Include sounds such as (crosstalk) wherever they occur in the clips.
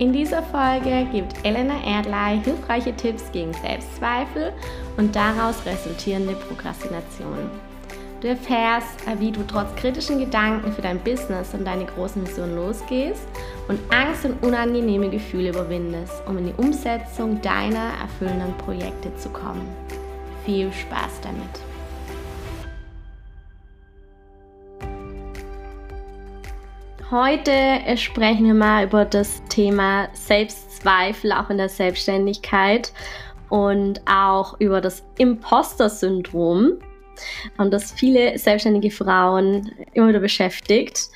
In dieser Folge gibt Elena Erdley hilfreiche Tipps gegen Selbstzweifel und daraus resultierende Prokrastination. Du erfährst, wie du trotz kritischen Gedanken für dein Business und deine großen Mission losgehst und Angst und unangenehme Gefühle überwindest, um in die Umsetzung deiner erfüllenden Projekte zu kommen. Viel Spaß damit! Heute sprechen wir mal über das Thema Selbstzweifel auch in der Selbstständigkeit und auch über das Imposter-Syndrom das viele selbstständige Frauen immer wieder beschäftigt.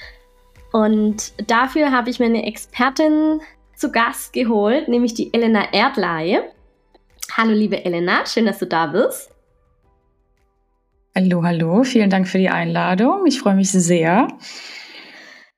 Und dafür habe ich mir eine Expertin zu Gast geholt, nämlich die Elena Erdley. Hallo liebe Elena, schön, dass du da bist. Hallo, hallo, vielen Dank für die Einladung. Ich freue mich sehr.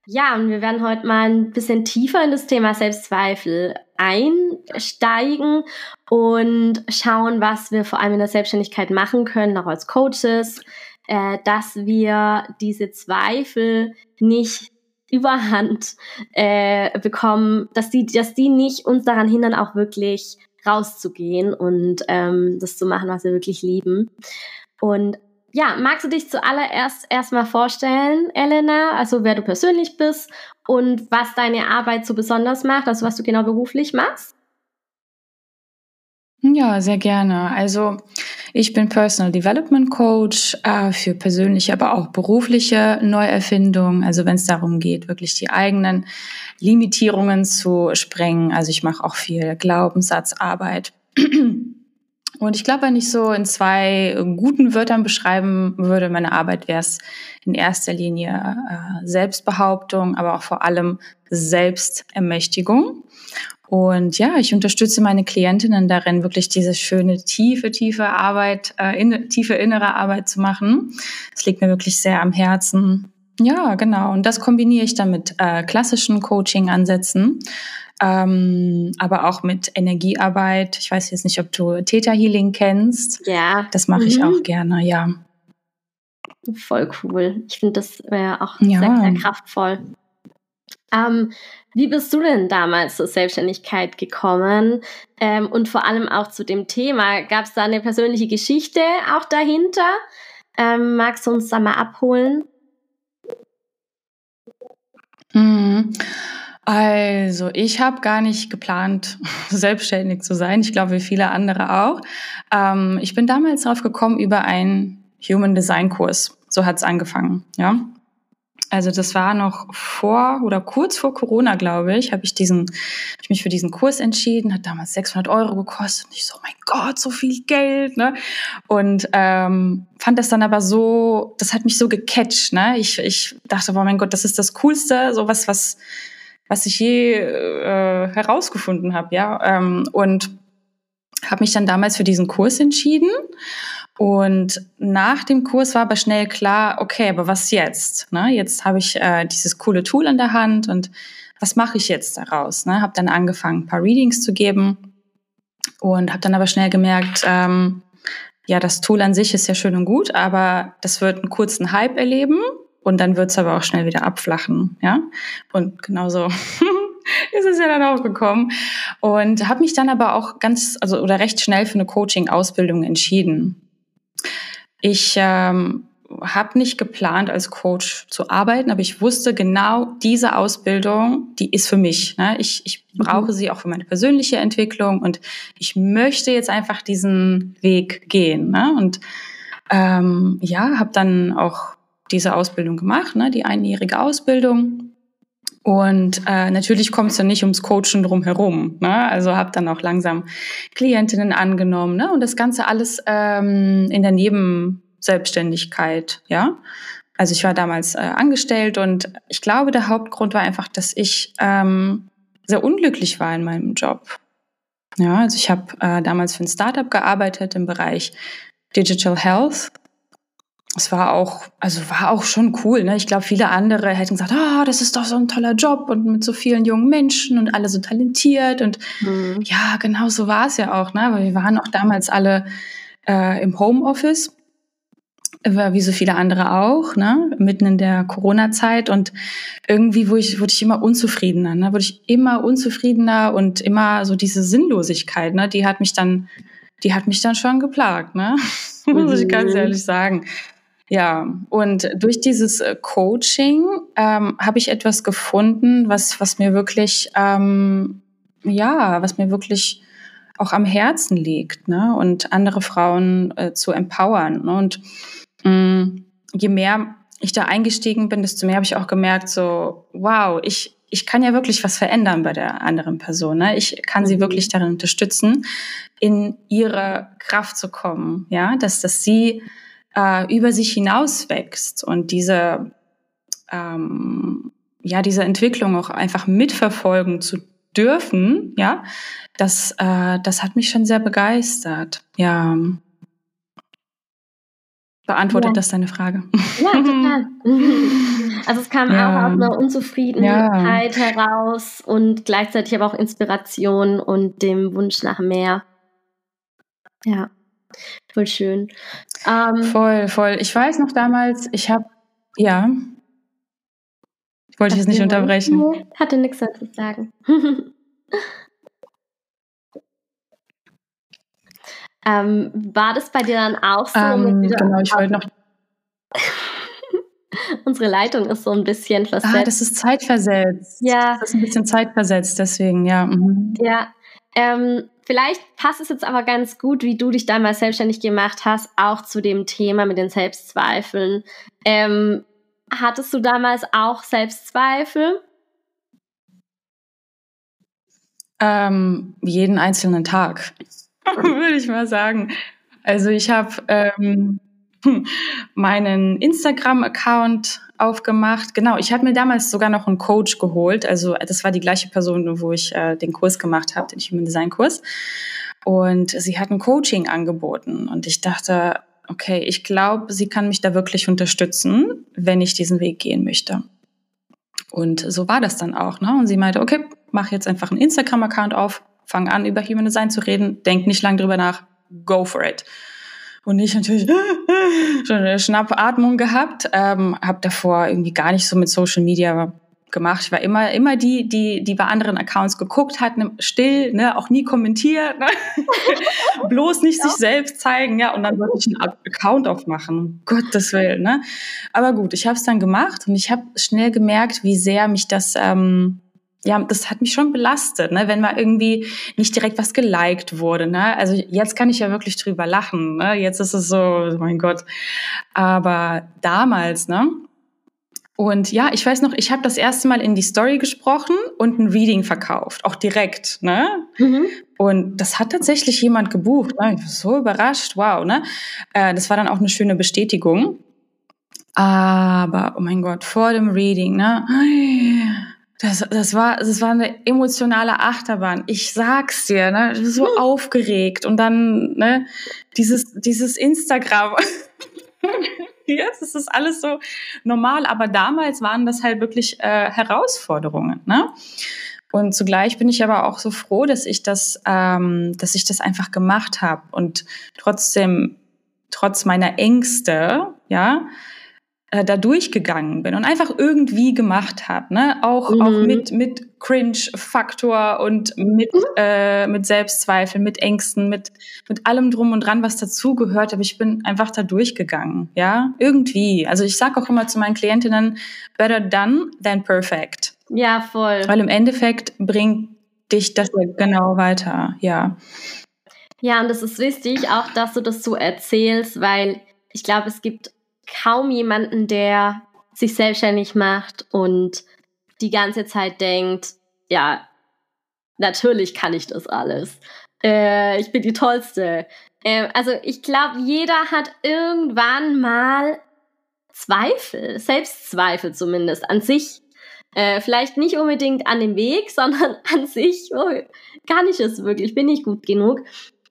Ja, und wir werden heute mal ein bisschen tiefer in das Thema Selbstzweifel einsteigen und schauen, was wir vor allem in der Selbstständigkeit machen können, auch als Coaches, äh, dass wir diese Zweifel nicht überhand äh, bekommen, dass die, dass die nicht uns daran hindern, auch wirklich rauszugehen und ähm, das zu machen, was wir wirklich lieben. Und ja, magst du dich zuallererst erstmal vorstellen, Elena, also wer du persönlich bist und was deine Arbeit so besonders macht, also was du genau beruflich machst? Ja, sehr gerne. Also ich bin Personal Development Coach äh, für persönliche, aber auch berufliche Neuerfindungen. Also wenn es darum geht, wirklich die eigenen Limitierungen zu sprengen. Also ich mache auch viel Glaubenssatzarbeit. Und ich glaube, wenn ich so in zwei guten Wörtern beschreiben würde, meine Arbeit wäre es in erster Linie äh, Selbstbehauptung, aber auch vor allem Selbstermächtigung. Und ja, ich unterstütze meine Klientinnen darin, wirklich diese schöne, tiefe, tiefe Arbeit, äh, in, tiefe innere Arbeit zu machen. Es liegt mir wirklich sehr am Herzen. Ja, genau. Und das kombiniere ich dann mit äh, klassischen Coaching-Ansätzen ähm, aber auch mit Energiearbeit. Ich weiß jetzt nicht, ob du Theta Healing kennst. Ja. Das mache ich mhm. auch gerne, ja. Voll cool. Ich finde das wäre auch ja. sehr, sehr kraftvoll. Ähm, wie bist du denn damals zur Selbstständigkeit gekommen ähm, und vor allem auch zu dem Thema? Gab es da eine persönliche Geschichte auch dahinter? Ähm, magst du uns da mal abholen? Mhm. Also, ich habe gar nicht geplant, (laughs) selbstständig zu sein. Ich glaube, wie viele andere auch. Ähm, ich bin damals darauf gekommen über einen Human Design Kurs. So hat es angefangen, ja. Also das war noch vor oder kurz vor Corona, glaube ich, habe ich diesen, ich mich für diesen Kurs entschieden, hat damals 600 Euro gekostet. Und ich so, mein Gott, so viel Geld, ne? Und ähm, fand das dann aber so, das hat mich so gecatcht, ne? Ich, ich dachte, oh mein Gott, das ist das Coolste, sowas, was was ich je äh, herausgefunden habe, ja. Ähm, und habe mich dann damals für diesen Kurs entschieden. Und nach dem Kurs war aber schnell klar, okay, aber was jetzt? Ne? Jetzt habe ich äh, dieses coole Tool in der Hand und was mache ich jetzt daraus? Ne? Habe dann angefangen, ein paar Readings zu geben und habe dann aber schnell gemerkt, ähm, ja, das Tool an sich ist ja schön und gut, aber das wird einen kurzen Hype erleben und dann wird es aber auch schnell wieder abflachen, ja. Und genauso (laughs) ist es ja dann auch gekommen. Und habe mich dann aber auch ganz, also oder recht schnell für eine Coaching-Ausbildung entschieden. Ich ähm, habe nicht geplant, als Coach zu arbeiten, aber ich wusste genau, diese Ausbildung, die ist für mich. Ne? Ich, ich mhm. brauche sie auch für meine persönliche Entwicklung und ich möchte jetzt einfach diesen Weg gehen. Ne? Und ähm, ja, habe dann auch diese Ausbildung gemacht, ne, die einjährige Ausbildung. Und äh, natürlich kommt es dann nicht ums Coachen drum herum. Ne? Also habe dann auch langsam Klientinnen angenommen ne? und das Ganze alles ähm, in der Nebenselbstständigkeit. Ja, also ich war damals äh, angestellt und ich glaube, der Hauptgrund war einfach, dass ich ähm, sehr unglücklich war in meinem Job. Ja, also ich habe äh, damals für ein Startup gearbeitet im Bereich Digital Health. Es war auch, also war auch schon cool. Ne? Ich glaube, viele andere hätten gesagt, ah, oh, das ist doch so ein toller Job und mit so vielen jungen Menschen und alle so talentiert. Und mhm. ja, genau so war es ja auch, ne? Weil wir waren auch damals alle äh, im Homeoffice wie so viele andere auch, ne, mitten in der Corona-Zeit und irgendwie wurde ich, wurde ich immer unzufriedener, ne, wurde ich immer unzufriedener und immer so diese Sinnlosigkeit, ne, die hat mich dann, die hat mich dann schon geplagt, ne, (laughs) muss ich ganz mhm. ehrlich sagen. Ja, und durch dieses äh, Coaching ähm, habe ich etwas gefunden, was, was mir wirklich, ähm, ja, was mir wirklich auch am Herzen liegt, ne, und andere Frauen äh, zu empowern. Ne? Und Mm, je mehr ich da eingestiegen bin, desto mehr habe ich auch gemerkt, so, wow, ich, ich kann ja wirklich was verändern bei der anderen Person. Ne? Ich kann sie mhm. wirklich darin unterstützen, in ihre Kraft zu kommen, ja, dass, dass sie äh, über sich hinaus wächst und diese, ähm, ja, diese Entwicklung auch einfach mitverfolgen zu dürfen, ja, das, äh, das hat mich schon sehr begeistert, ja. Beantwortet ja. das deine Frage? Ja, (laughs) total. (laughs) Also es kam ja. auch aus einer Unzufriedenheit ja. heraus und gleichzeitig aber auch Inspiration und dem Wunsch nach mehr. Ja, voll schön. Ähm, voll, voll. Ich weiß noch damals, ich habe, ja, ich wollte dich jetzt nicht unterbrechen. Hatte nichts dazu zu sagen. (laughs) Ähm, war das bei dir dann auch so? Ähm, genau, ich wollte noch. (laughs) Unsere Leitung ist so ein bisschen versetzt. Ah, das ist zeitversetzt. Ja. Das ist ein bisschen zeitversetzt, deswegen, ja. Mhm. Ja. Ähm, vielleicht passt es jetzt aber ganz gut, wie du dich damals selbstständig gemacht hast, auch zu dem Thema mit den Selbstzweifeln. Ähm, hattest du damals auch Selbstzweifel? Ähm, jeden einzelnen Tag. (laughs) würde ich mal sagen. Also ich habe ähm, (laughs) meinen Instagram-Account aufgemacht. Genau, ich habe mir damals sogar noch einen Coach geholt. Also das war die gleiche Person, wo ich äh, den Kurs gemacht habe, den Human Design Kurs. Und sie hat ein Coaching angeboten. Und ich dachte, okay, ich glaube, sie kann mich da wirklich unterstützen, wenn ich diesen Weg gehen möchte. Und so war das dann auch. Ne? Und sie meinte, okay, mach jetzt einfach einen Instagram-Account auf, fang an, über Human Design zu reden, denk nicht lang drüber nach, go for it. Und ich natürlich (laughs) schon eine Schnappatmung gehabt, ähm, habe davor irgendwie gar nicht so mit Social Media gemacht. Ich war immer, immer die, die, die bei anderen Accounts geguckt hat, ne, still, ne, auch nie kommentiert, ne? (laughs) bloß nicht ja. sich selbst zeigen, ja, und dann wollte ich einen Account aufmachen, Gottes Willen, ne. Aber gut, ich habe es dann gemacht und ich habe schnell gemerkt, wie sehr mich das ähm, ja, das hat mich schon belastet, ne, wenn mal irgendwie nicht direkt was geliked wurde. Ne? Also jetzt kann ich ja wirklich drüber lachen. Ne? Jetzt ist es so, oh mein Gott. Aber damals, ne? Und ja, ich weiß noch, ich habe das erste Mal in die Story gesprochen und ein Reading verkauft, auch direkt, ne? Mhm. Und das hat tatsächlich jemand gebucht. Ne? Ich war so überrascht, wow, ne? Äh, das war dann auch eine schöne Bestätigung. Aber, oh mein Gott, vor dem Reading, ne? Das, das, war, das war eine emotionale Achterbahn. Ich sag's dir, ne? So hm. aufgeregt. Und dann, ne, dieses, dieses Instagram. (laughs) Jetzt ist das alles so normal, aber damals waren das halt wirklich äh, Herausforderungen, ne? Und zugleich bin ich aber auch so froh, dass ich das, ähm, dass ich das einfach gemacht habe und trotzdem, trotz meiner Ängste, ja, äh, da durchgegangen bin und einfach irgendwie gemacht habe, ne? Auch mhm. auch mit mit Cringe-Faktor und mit mhm. äh, mit Selbstzweifeln, mit Ängsten, mit mit allem drum und dran, was dazugehört. Aber ich bin einfach da durchgegangen, ja, irgendwie. Also ich sage auch immer zu meinen Klientinnen: Better done than perfect. Ja, voll. Weil im Endeffekt bringt dich das genau weiter, ja. Ja, und das ist wichtig, auch dass du das so erzählst, weil ich glaube, es gibt kaum jemanden, der sich selbstständig macht und die ganze Zeit denkt, ja, natürlich kann ich das alles. Äh, ich bin die Tollste. Äh, also ich glaube, jeder hat irgendwann mal Zweifel, Selbstzweifel zumindest an sich. Äh, vielleicht nicht unbedingt an dem Weg, (laughs) sondern an sich, oh, kann ich es wirklich, bin ich gut genug.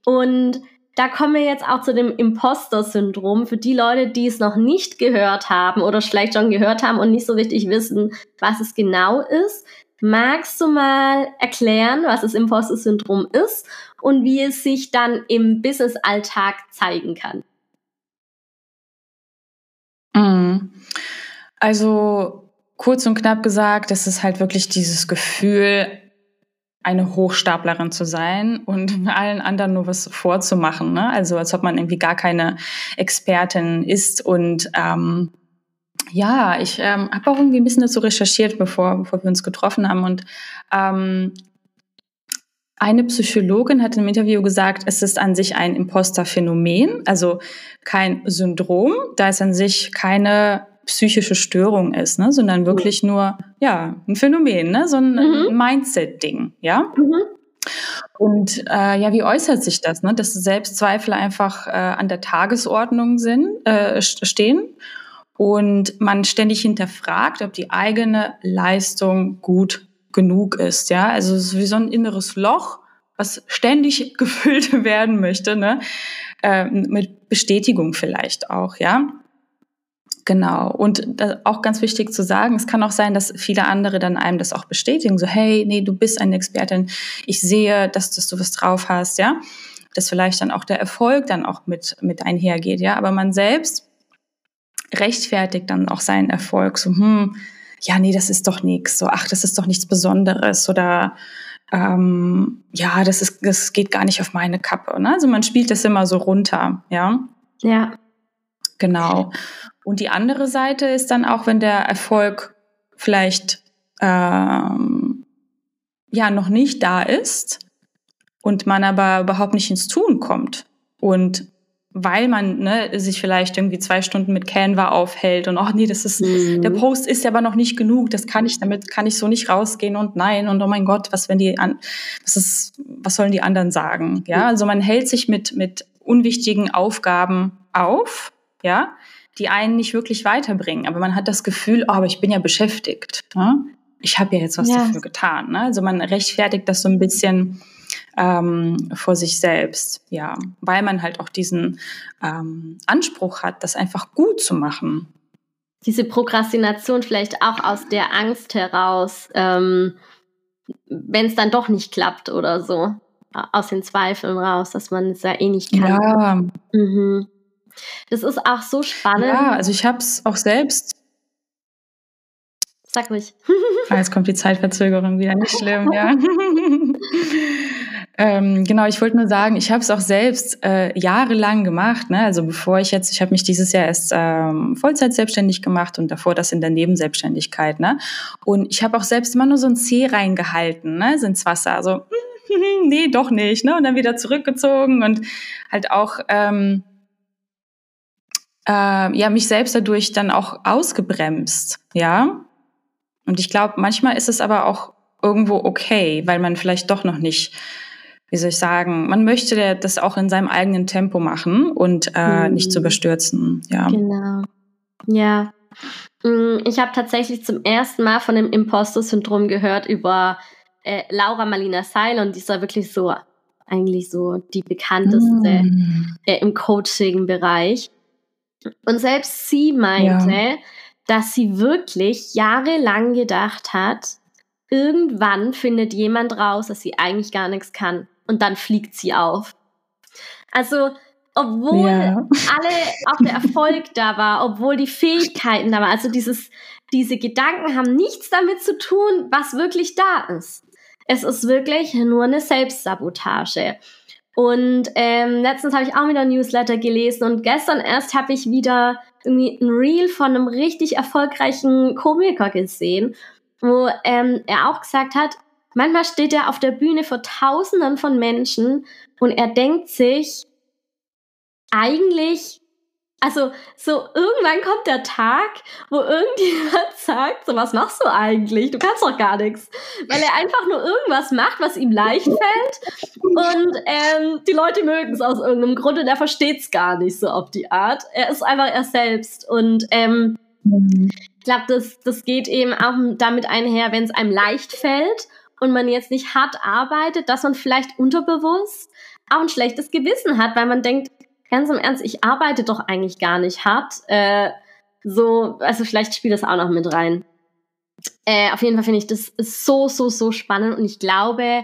Und da kommen wir jetzt auch zu dem Imposter-Syndrom. Für die Leute, die es noch nicht gehört haben oder vielleicht schon gehört haben und nicht so richtig wissen, was es genau ist. Magst du mal erklären, was das Imposter-Syndrom ist und wie es sich dann im Business-Alltag zeigen kann? Mhm. Also kurz und knapp gesagt, das ist halt wirklich dieses Gefühl, eine Hochstaplerin zu sein und (laughs) allen anderen nur was vorzumachen. Ne? Also als ob man irgendwie gar keine Expertin ist. Und ähm, ja, ich ähm, habe auch irgendwie ein bisschen dazu recherchiert, bevor, bevor wir uns getroffen haben. Und ähm, eine Psychologin hat im Interview gesagt, es ist an sich ein Imposter-Phänomen, also kein Syndrom, da es an sich keine psychische Störung ist, ne, sondern wirklich nur ja ein Phänomen, ne, so ein mhm. Mindset-Ding, ja. Mhm. Und äh, ja, wie äußert sich das, ne, dass Selbstzweifel einfach äh, an der Tagesordnung sind, äh, stehen und man ständig hinterfragt, ob die eigene Leistung gut genug ist, ja. Also es ist wie so ein inneres Loch, was ständig (laughs) gefüllt werden möchte, ne, äh, mit Bestätigung vielleicht auch, ja. Genau. Und auch ganz wichtig zu sagen, es kann auch sein, dass viele andere dann einem das auch bestätigen. So, hey, nee, du bist eine Expertin. Ich sehe, dass, dass du was drauf hast, ja. Dass vielleicht dann auch der Erfolg dann auch mit, mit einhergeht, ja. Aber man selbst rechtfertigt dann auch seinen Erfolg. So, hm, ja, nee, das ist doch nichts. So, ach, das ist doch nichts Besonderes. Oder, ähm, ja, das ist, das geht gar nicht auf meine Kappe. Ne? Also man spielt das immer so runter, ja. Ja. Genau. Und die andere Seite ist dann auch, wenn der Erfolg vielleicht ähm, ja noch nicht da ist und man aber überhaupt nicht ins Tun kommt und weil man ne, sich vielleicht irgendwie zwei Stunden mit Canva aufhält und ach nee, das ist mhm. der Post ist aber noch nicht genug, das kann ich damit kann ich so nicht rausgehen und nein und oh mein Gott, was wenn die an was ist was sollen die anderen sagen? Ja, also man hält sich mit mit unwichtigen Aufgaben auf, ja, die einen nicht wirklich weiterbringen. Aber man hat das Gefühl, oh, aber ich bin ja beschäftigt. Ne? Ich habe ja jetzt was ja. dafür getan. Ne? Also man rechtfertigt das so ein bisschen ähm, vor sich selbst, ja, weil man halt auch diesen ähm, Anspruch hat, das einfach gut zu machen. Diese Prokrastination vielleicht auch aus der Angst heraus, ähm, wenn es dann doch nicht klappt oder so, aus den Zweifeln raus, dass man es ja eh nicht kann. Ja. Mhm. Das ist auch so spannend. Ja, also ich habe es auch selbst. Sag ruhig. (laughs) ah, jetzt kommt die Zeitverzögerung wieder, nicht schlimm, ja. (laughs) ähm, genau, ich wollte nur sagen, ich habe es auch selbst äh, jahrelang gemacht. Ne? Also bevor ich jetzt, ich habe mich dieses Jahr erst ähm, Vollzeit selbstständig gemacht und davor das in der Nebenselbstständigkeit. Ne? Und ich habe auch selbst immer nur so ein C reingehalten, ne? so ins Wasser. Also, (laughs) nee, doch nicht. Ne? Und dann wieder zurückgezogen und halt auch... Ähm, äh, ja mich selbst dadurch dann auch ausgebremst, ja. Und ich glaube, manchmal ist es aber auch irgendwo okay, weil man vielleicht doch noch nicht, wie soll ich sagen, man möchte das auch in seinem eigenen Tempo machen und äh, mhm. nicht zu überstürzen, ja. Genau. Ja. Mm, ich habe tatsächlich zum ersten Mal von dem Imposter-Syndrom gehört über äh, Laura Malina Seil und die ist ja wirklich so eigentlich so die bekannteste mm. äh, im Coaching-Bereich. Und selbst sie meinte, ja. dass sie wirklich jahrelang gedacht hat, irgendwann findet jemand raus, dass sie eigentlich gar nichts kann. Und dann fliegt sie auf. Also, obwohl ja. alle, auch der Erfolg da war, obwohl die Fähigkeiten da waren, also dieses, diese Gedanken haben nichts damit zu tun, was wirklich da ist. Es ist wirklich nur eine Selbstsabotage. Und ähm, letztens habe ich auch wieder ein Newsletter gelesen und gestern erst habe ich wieder irgendwie ein Reel von einem richtig erfolgreichen Komiker gesehen, wo ähm, er auch gesagt hat, manchmal steht er auf der Bühne vor Tausenden von Menschen und er denkt sich, eigentlich also so irgendwann kommt der Tag, wo irgendjemand (laughs) sagt, so was machst du eigentlich? Du kannst doch gar nichts. Weil er einfach nur irgendwas macht, was ihm leicht fällt. Und ähm, die Leute mögen es aus irgendeinem Grund und er versteht es gar nicht so auf die Art. Er ist einfach er selbst. Und ähm, ich glaube, das, das geht eben auch damit einher, wenn es einem leicht fällt und man jetzt nicht hart arbeitet, dass man vielleicht unterbewusst auch ein schlechtes Gewissen hat, weil man denkt, ganz im Ernst, ich arbeite doch eigentlich gar nicht hart. Äh, so, also vielleicht spielt das auch noch mit rein. Äh, auf jeden Fall finde ich das so, so, so spannend und ich glaube,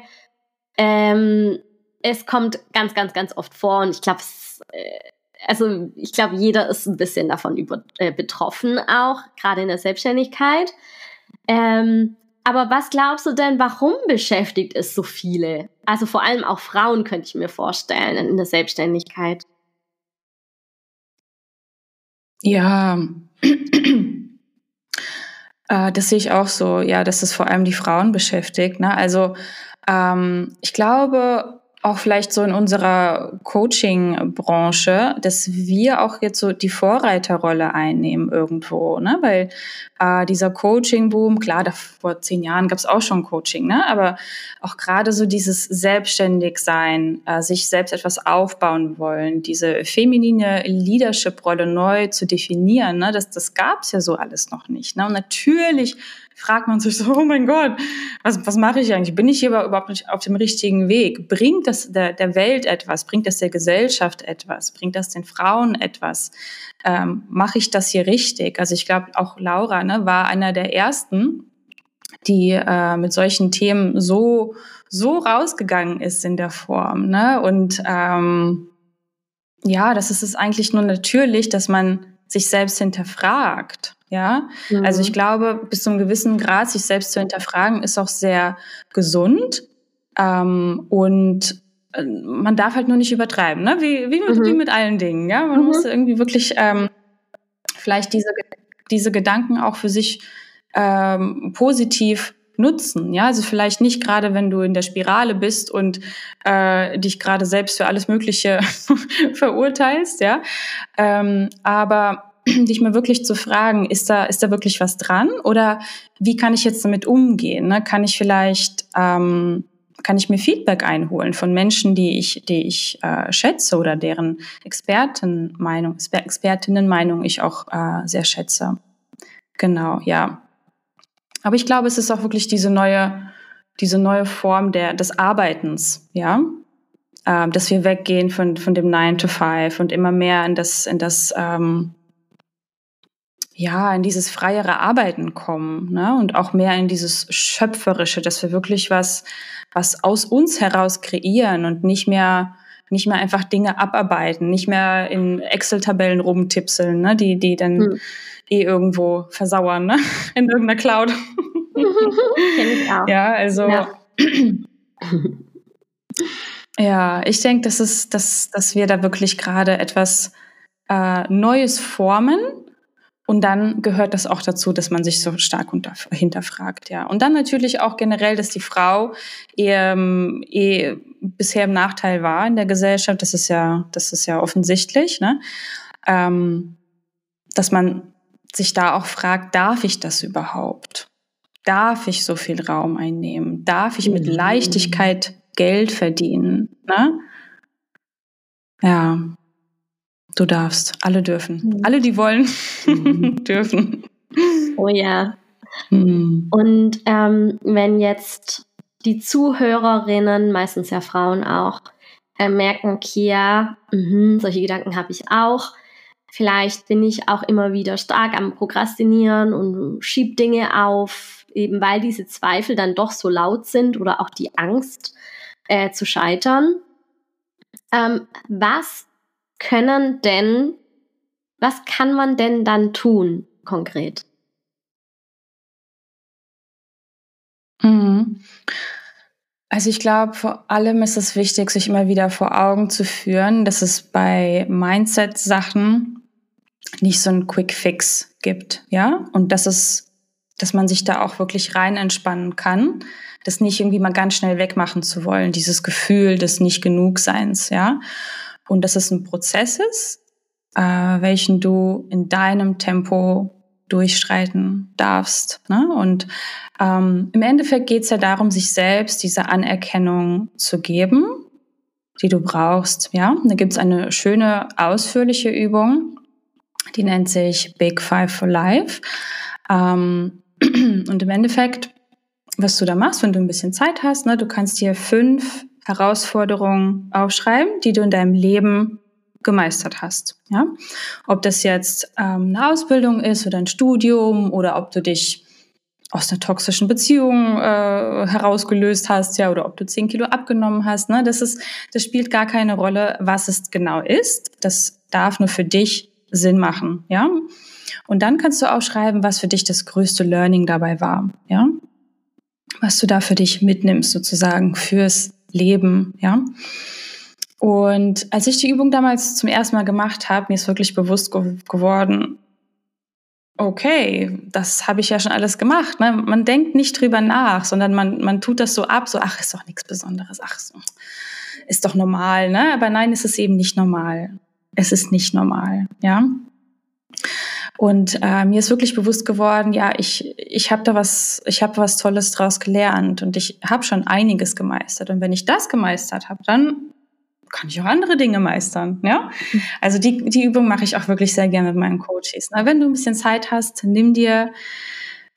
ähm, es kommt ganz, ganz, ganz oft vor und ich glaube, äh, also ich glaube, jeder ist ein bisschen davon über, äh, betroffen, auch gerade in der Selbstständigkeit. Ähm, aber was glaubst du denn, warum beschäftigt es so viele? Also vor allem auch Frauen könnte ich mir vorstellen in der Selbstständigkeit. Ja, (clears throat) äh, das sehe ich auch so, ja, dass es vor allem die Frauen beschäftigt. Ne? Also ähm, ich glaube, auch vielleicht so in unserer Coaching-Branche, dass wir auch jetzt so die Vorreiterrolle einnehmen irgendwo, ne? Weil äh, dieser Coaching-Boom, klar, da vor zehn Jahren gab es auch schon Coaching, ne? Aber auch gerade so dieses Selbstständigsein, äh, sich selbst etwas aufbauen wollen, diese feminine Leadership-Rolle neu zu definieren, ne? Das, das gab es ja so alles noch nicht. Ne? Und natürlich fragt man sich so, oh mein Gott, was, was mache ich eigentlich? Bin ich hier überhaupt nicht auf dem richtigen Weg? Bringt das der, der Welt etwas? Bringt das der Gesellschaft etwas? Bringt das den Frauen etwas? Ähm, mache ich das hier richtig? Also ich glaube, auch Laura ne, war einer der ersten, die äh, mit solchen Themen so so rausgegangen ist in der Form. Ne? Und ähm, ja, das ist es eigentlich nur natürlich, dass man sich selbst hinterfragt. Ja, mhm. also ich glaube, bis zu einem gewissen Grad sich selbst zu hinterfragen, ist auch sehr gesund. Ähm, und äh, man darf halt nur nicht übertreiben, ne? wie, wie, mit, mhm. wie mit allen Dingen. Ja, man mhm. muss irgendwie wirklich ähm, vielleicht diese, diese Gedanken auch für sich ähm, positiv nutzen. Ja, also vielleicht nicht gerade, wenn du in der Spirale bist und äh, dich gerade selbst für alles Mögliche (laughs) verurteilst, ja. Ähm, aber (clears throat) dich mal wirklich zu fragen, ist da, ist da wirklich was dran? Oder wie kann ich jetzt damit umgehen? Ne? Kann ich vielleicht, ähm, kann ich mir Feedback einholen von Menschen, die ich, die ich äh, schätze oder deren Expertenmeinung, Expertinnenmeinung ich auch äh, sehr schätze. Genau, ja. Aber ich glaube, es ist auch wirklich diese neue, diese neue Form der, des Arbeitens, ja. Äh, dass wir weggehen von, von dem 9 to 5 und immer mehr in das, in das, ähm, ja, in dieses freiere Arbeiten kommen ne? und auch mehr in dieses Schöpferische, dass wir wirklich was, was aus uns heraus kreieren und nicht mehr, nicht mehr einfach Dinge abarbeiten, nicht mehr in Excel-Tabellen rumtipseln, ne? die, die dann hm. eh irgendwo versauern, ne? (laughs) in irgendeiner Cloud. (laughs) Ja, also. Ja, (clears throat) ja ich denke, das ist, dass, dass wir da wirklich gerade etwas äh, Neues formen und dann gehört das auch dazu, dass man sich so stark hinterfragt, ja. Und dann natürlich auch generell, dass die Frau eher, eh bisher im Nachteil war in der Gesellschaft. Das ist ja, das ist ja offensichtlich, ne? Ähm, dass man sich da auch fragt, darf ich das überhaupt? Darf ich so viel Raum einnehmen? Darf ich mit mhm. Leichtigkeit Geld verdienen? Ne? Ja, Du darfst. Alle dürfen. Mhm. Alle, die wollen, mhm. (laughs) dürfen. Oh ja. Mhm. Und ähm, wenn jetzt die Zuhörerinnen, meistens ja Frauen auch, äh, merken, Kia, mh, solche Gedanken habe ich auch. Vielleicht bin ich auch immer wieder stark am Prokrastinieren und schieb Dinge auf, eben weil diese Zweifel dann doch so laut sind oder auch die Angst äh, zu scheitern. Ähm, was können denn, was kann man denn dann tun konkret? Mhm. Also ich glaube, vor allem ist es wichtig, sich immer wieder vor Augen zu führen, dass es bei Mindset-Sachen nicht so einen Quick Fix gibt, ja, und dass es, dass man sich da auch wirklich rein entspannen kann, das nicht irgendwie mal ganz schnell wegmachen zu wollen, dieses Gefühl des nicht genug Seins, ja und dass es ein Prozess ist, äh, welchen du in deinem Tempo durchstreiten darfst. Ne? Und ähm, im Endeffekt geht es ja darum, sich selbst diese Anerkennung zu geben, die du brauchst. Ja, da gibt es eine schöne ausführliche Übung, die nennt sich Big Five for Life. Ähm, (clears throat) und im Endeffekt, was du da machst, wenn du ein bisschen Zeit hast, ne, du kannst dir fünf Herausforderungen aufschreiben, die du in deinem Leben gemeistert hast. Ja? Ob das jetzt ähm, eine Ausbildung ist oder ein Studium oder ob du dich aus einer toxischen Beziehung äh, herausgelöst hast, ja, oder ob du zehn Kilo abgenommen hast. Ne? Das ist, das spielt gar keine Rolle, was es genau ist. Das darf nur für dich Sinn machen, ja. Und dann kannst du auch schreiben, was für dich das größte Learning dabei war, ja. Was du da für dich mitnimmst, sozusagen fürs Leben, ja. Und als ich die Übung damals zum ersten Mal gemacht habe, mir ist wirklich bewusst ge geworden, okay, das habe ich ja schon alles gemacht. Ne? Man denkt nicht drüber nach, sondern man, man tut das so ab, so, ach, ist doch nichts Besonderes, ach, so, ist doch normal. Ne? Aber nein, es ist eben nicht normal. Es ist nicht normal, ja. Und äh, mir ist wirklich bewusst geworden, ja, ich, ich habe da was, ich habe was Tolles draus gelernt und ich habe schon einiges gemeistert. Und wenn ich das gemeistert habe, dann kann ich auch andere Dinge meistern. Ja? Also die, die Übung mache ich auch wirklich sehr gerne mit meinen Coaches. Na, wenn du ein bisschen Zeit hast, nimm dir,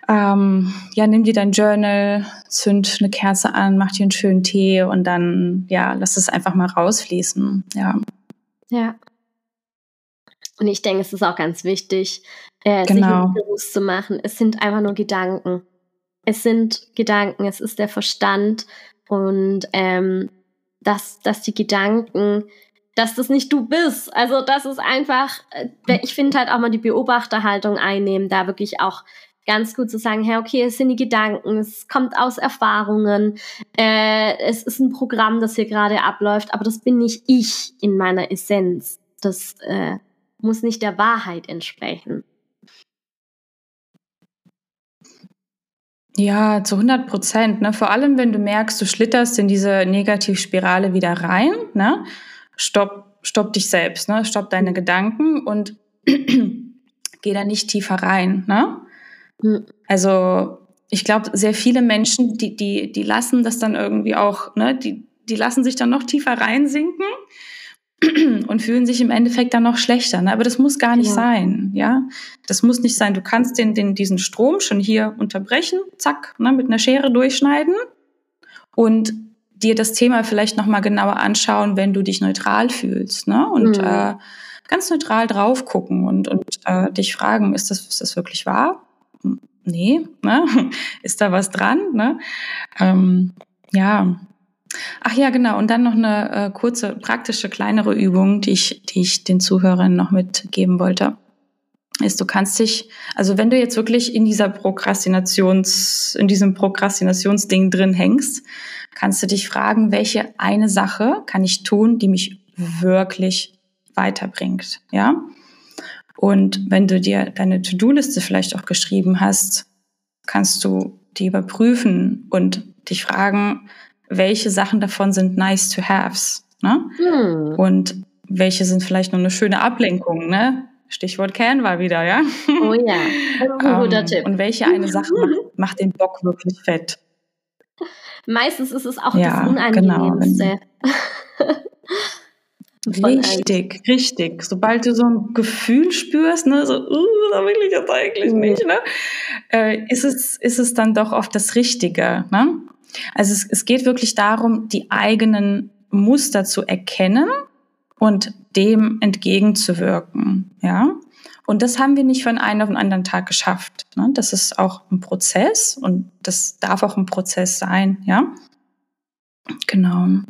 ähm, ja, nimm dir dein Journal, zünd eine Kerze an, mach dir einen schönen Tee und dann, ja, lass es einfach mal rausfließen. Ja. Ja. Und ich denke, es ist auch ganz wichtig, äh, genau. sich bewusst zu machen. Es sind einfach nur Gedanken. Es sind Gedanken, es ist der Verstand und ähm, dass, dass die Gedanken, dass das nicht du bist. Also das ist einfach, äh, ich finde halt auch mal die Beobachterhaltung einnehmen, da wirklich auch ganz gut zu sagen, hey, okay, es sind die Gedanken, es kommt aus Erfahrungen, äh, es ist ein Programm, das hier gerade abläuft, aber das bin nicht ich in meiner Essenz. Das äh, muss nicht der Wahrheit entsprechen. Ja, zu 100 Prozent. Ne? Vor allem, wenn du merkst, du schlitterst in diese Negativspirale wieder rein. Ne? Stopp, stopp dich selbst, ne? stopp deine Gedanken und (clears throat) geh da nicht tiefer rein. Ne? Mhm. Also ich glaube, sehr viele Menschen, die, die, die lassen das dann irgendwie auch, ne? die, die lassen sich dann noch tiefer reinsinken (clears throat) und fühlen sich im Endeffekt dann noch schlechter. Ne? Aber das muss gar nicht ja. sein, ja. Das muss nicht sein. Du kannst den, den, diesen Strom schon hier unterbrechen, zack, ne, mit einer Schere durchschneiden und dir das Thema vielleicht noch mal genauer anschauen, wenn du dich neutral fühlst, ne? Und mhm. äh, ganz neutral drauf gucken und, und äh, dich fragen, ist das, ist das wirklich wahr? Hm, nee, ne? (laughs) Ist da was dran? Ne? Ähm, ja, Ach ja, genau. Und dann noch eine äh, kurze, praktische, kleinere Übung, die ich, die ich den Zuhörern noch mitgeben wollte. Ist, du kannst dich, also wenn du jetzt wirklich in dieser Prokrastinations, in diesem Prokrastinationsding drin hängst, kannst du dich fragen, welche eine Sache kann ich tun, die mich wirklich weiterbringt, ja? Und wenn du dir deine To-Do-Liste vielleicht auch geschrieben hast, kannst du die überprüfen und dich fragen, welche Sachen davon sind nice to haves. Ne? Hm. Und welche sind vielleicht nur eine schöne Ablenkung, ne? Stichwort Canva wieder, ja? Oh ja, ein (laughs) guter ähm, Tipp. Und welche eine Sache macht, macht, den Bock wirklich fett? Meistens ist es auch ja, das Unangenehmste. (laughs) Genau. richtig, richtig. Sobald du so ein Gefühl spürst, ne, so, uh, da will ich jetzt eigentlich nicht, ne, äh, ist es, ist es dann doch oft das Richtige, ne? Also es, es geht wirklich darum, die eigenen Muster zu erkennen und dem entgegenzuwirken, ja. Und das haben wir nicht von einem auf den anderen Tag geschafft. Ne? Das ist auch ein Prozess und das darf auch ein Prozess sein, ja. Genau.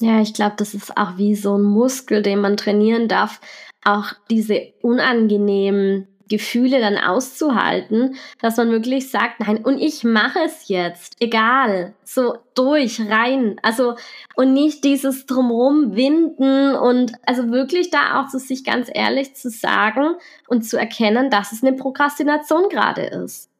Ja, ich glaube, das ist auch wie so ein Muskel, den man trainieren darf, auch diese unangenehmen Gefühle dann auszuhalten, dass man wirklich sagt, nein, und ich mache es jetzt, egal, so durch, rein, also und nicht dieses drumrum winden und also wirklich da auch zu sich ganz ehrlich zu sagen und zu erkennen, dass es eine Prokrastination gerade ist.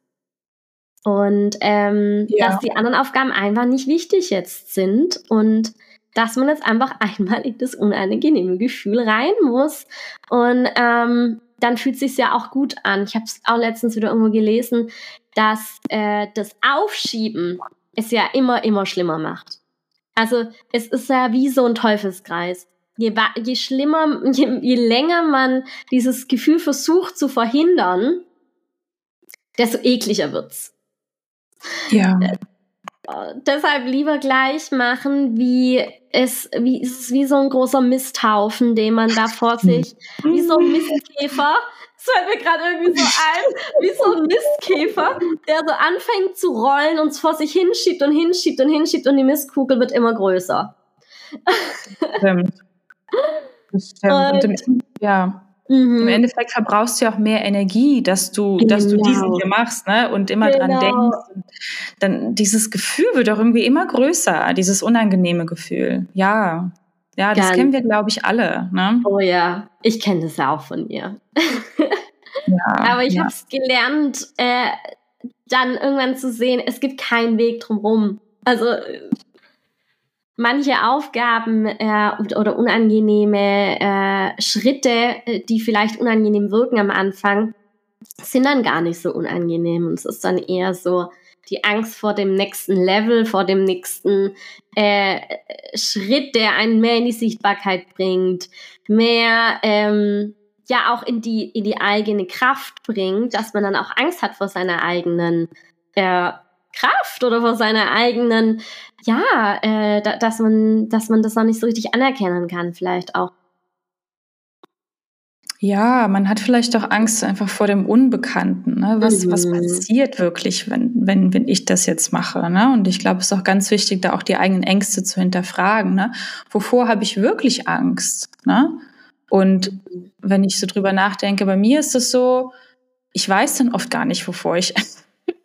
Und ähm, ja. dass die anderen Aufgaben einfach nicht wichtig jetzt sind und dass man jetzt einfach (laughs) einmal in das unangenehme Gefühl rein muss. Und ähm, dann fühlt es sich ja auch gut an. Ich habe es auch letztens wieder irgendwo gelesen, dass äh, das Aufschieben es ja immer, immer schlimmer macht. Also es ist ja wie so ein Teufelskreis. Je, je schlimmer, (laughs) je, je länger man dieses Gefühl versucht zu verhindern, desto ekliger wird's. Ja. Deshalb lieber gleich machen, wie es, wie, es ist wie so ein großer Misthaufen, den man da vor (laughs) sich, wie so ein Mistkäfer, das fällt mir gerade irgendwie so ein, wie so ein Mistkäfer, der so anfängt zu rollen und es vor sich hinschiebt und hinschiebt und hinschiebt und die Mistkugel wird immer größer. Stimmt. Stimmt. Und, und ja. Mhm. Im Endeffekt verbrauchst du ja auch mehr Energie, dass du, genau. dass du diesen genau. hier machst, ne? Und immer genau. dran denkst. Und dann dieses Gefühl wird auch irgendwie immer größer, dieses unangenehme Gefühl. Ja. Ja, das Ganz. kennen wir, glaube ich, alle. Ne? Oh ja, ich kenne das auch von ihr. (laughs) ja, Aber ich ja. habe es gelernt, äh, dann irgendwann zu sehen, es gibt keinen Weg drumherum. Also manche Aufgaben äh, oder unangenehme äh, Schritte, äh, die vielleicht unangenehm wirken am Anfang, sind dann gar nicht so unangenehm. Und es ist dann eher so die Angst vor dem nächsten Level, vor dem nächsten äh, Schritt, der einen mehr in die Sichtbarkeit bringt, mehr ähm, ja auch in die, in die eigene Kraft bringt, dass man dann auch Angst hat vor seiner eigenen äh, Kraft oder vor seiner eigenen, ja, äh, da, dass man, dass man das noch nicht so richtig anerkennen kann, vielleicht auch. Ja, man hat vielleicht auch Angst einfach vor dem Unbekannten. Ne? Was, mhm. was passiert wirklich, wenn, wenn, wenn ich das jetzt mache? Ne? Und ich glaube, es ist auch ganz wichtig, da auch die eigenen Ängste zu hinterfragen. Ne? Wovor habe ich wirklich Angst? Ne? Und mhm. wenn ich so drüber nachdenke, bei mir ist es so, ich weiß dann oft gar nicht, wovor ich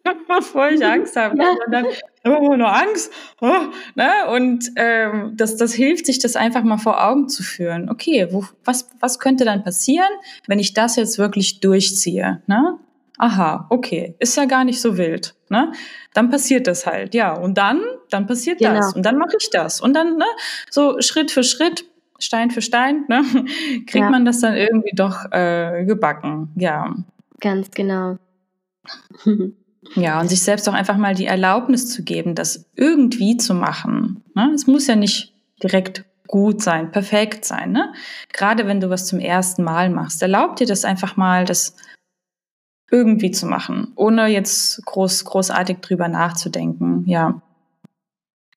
(laughs) bevor ich Angst habe. Ja. Und dann immer nur Angst. Oh, ne? Und ähm, das, das hilft sich, das einfach mal vor Augen zu führen. Okay, wo, was, was könnte dann passieren, wenn ich das jetzt wirklich durchziehe? Ne? Aha, okay, ist ja gar nicht so wild. Ne? Dann passiert das halt, ja. Und dann, dann passiert genau. das. Und dann mache ich das. Und dann, ne, so Schritt für Schritt, Stein für Stein, ne, (laughs) kriegt ja. man das dann irgendwie doch äh, gebacken. Ja. Ganz genau. (laughs) Ja, und sich selbst auch einfach mal die Erlaubnis zu geben, das irgendwie zu machen. Ne? Es muss ja nicht direkt gut sein, perfekt sein. Ne? Gerade wenn du was zum ersten Mal machst, erlaub dir das einfach mal, das irgendwie zu machen, ohne jetzt groß, großartig drüber nachzudenken. Ja.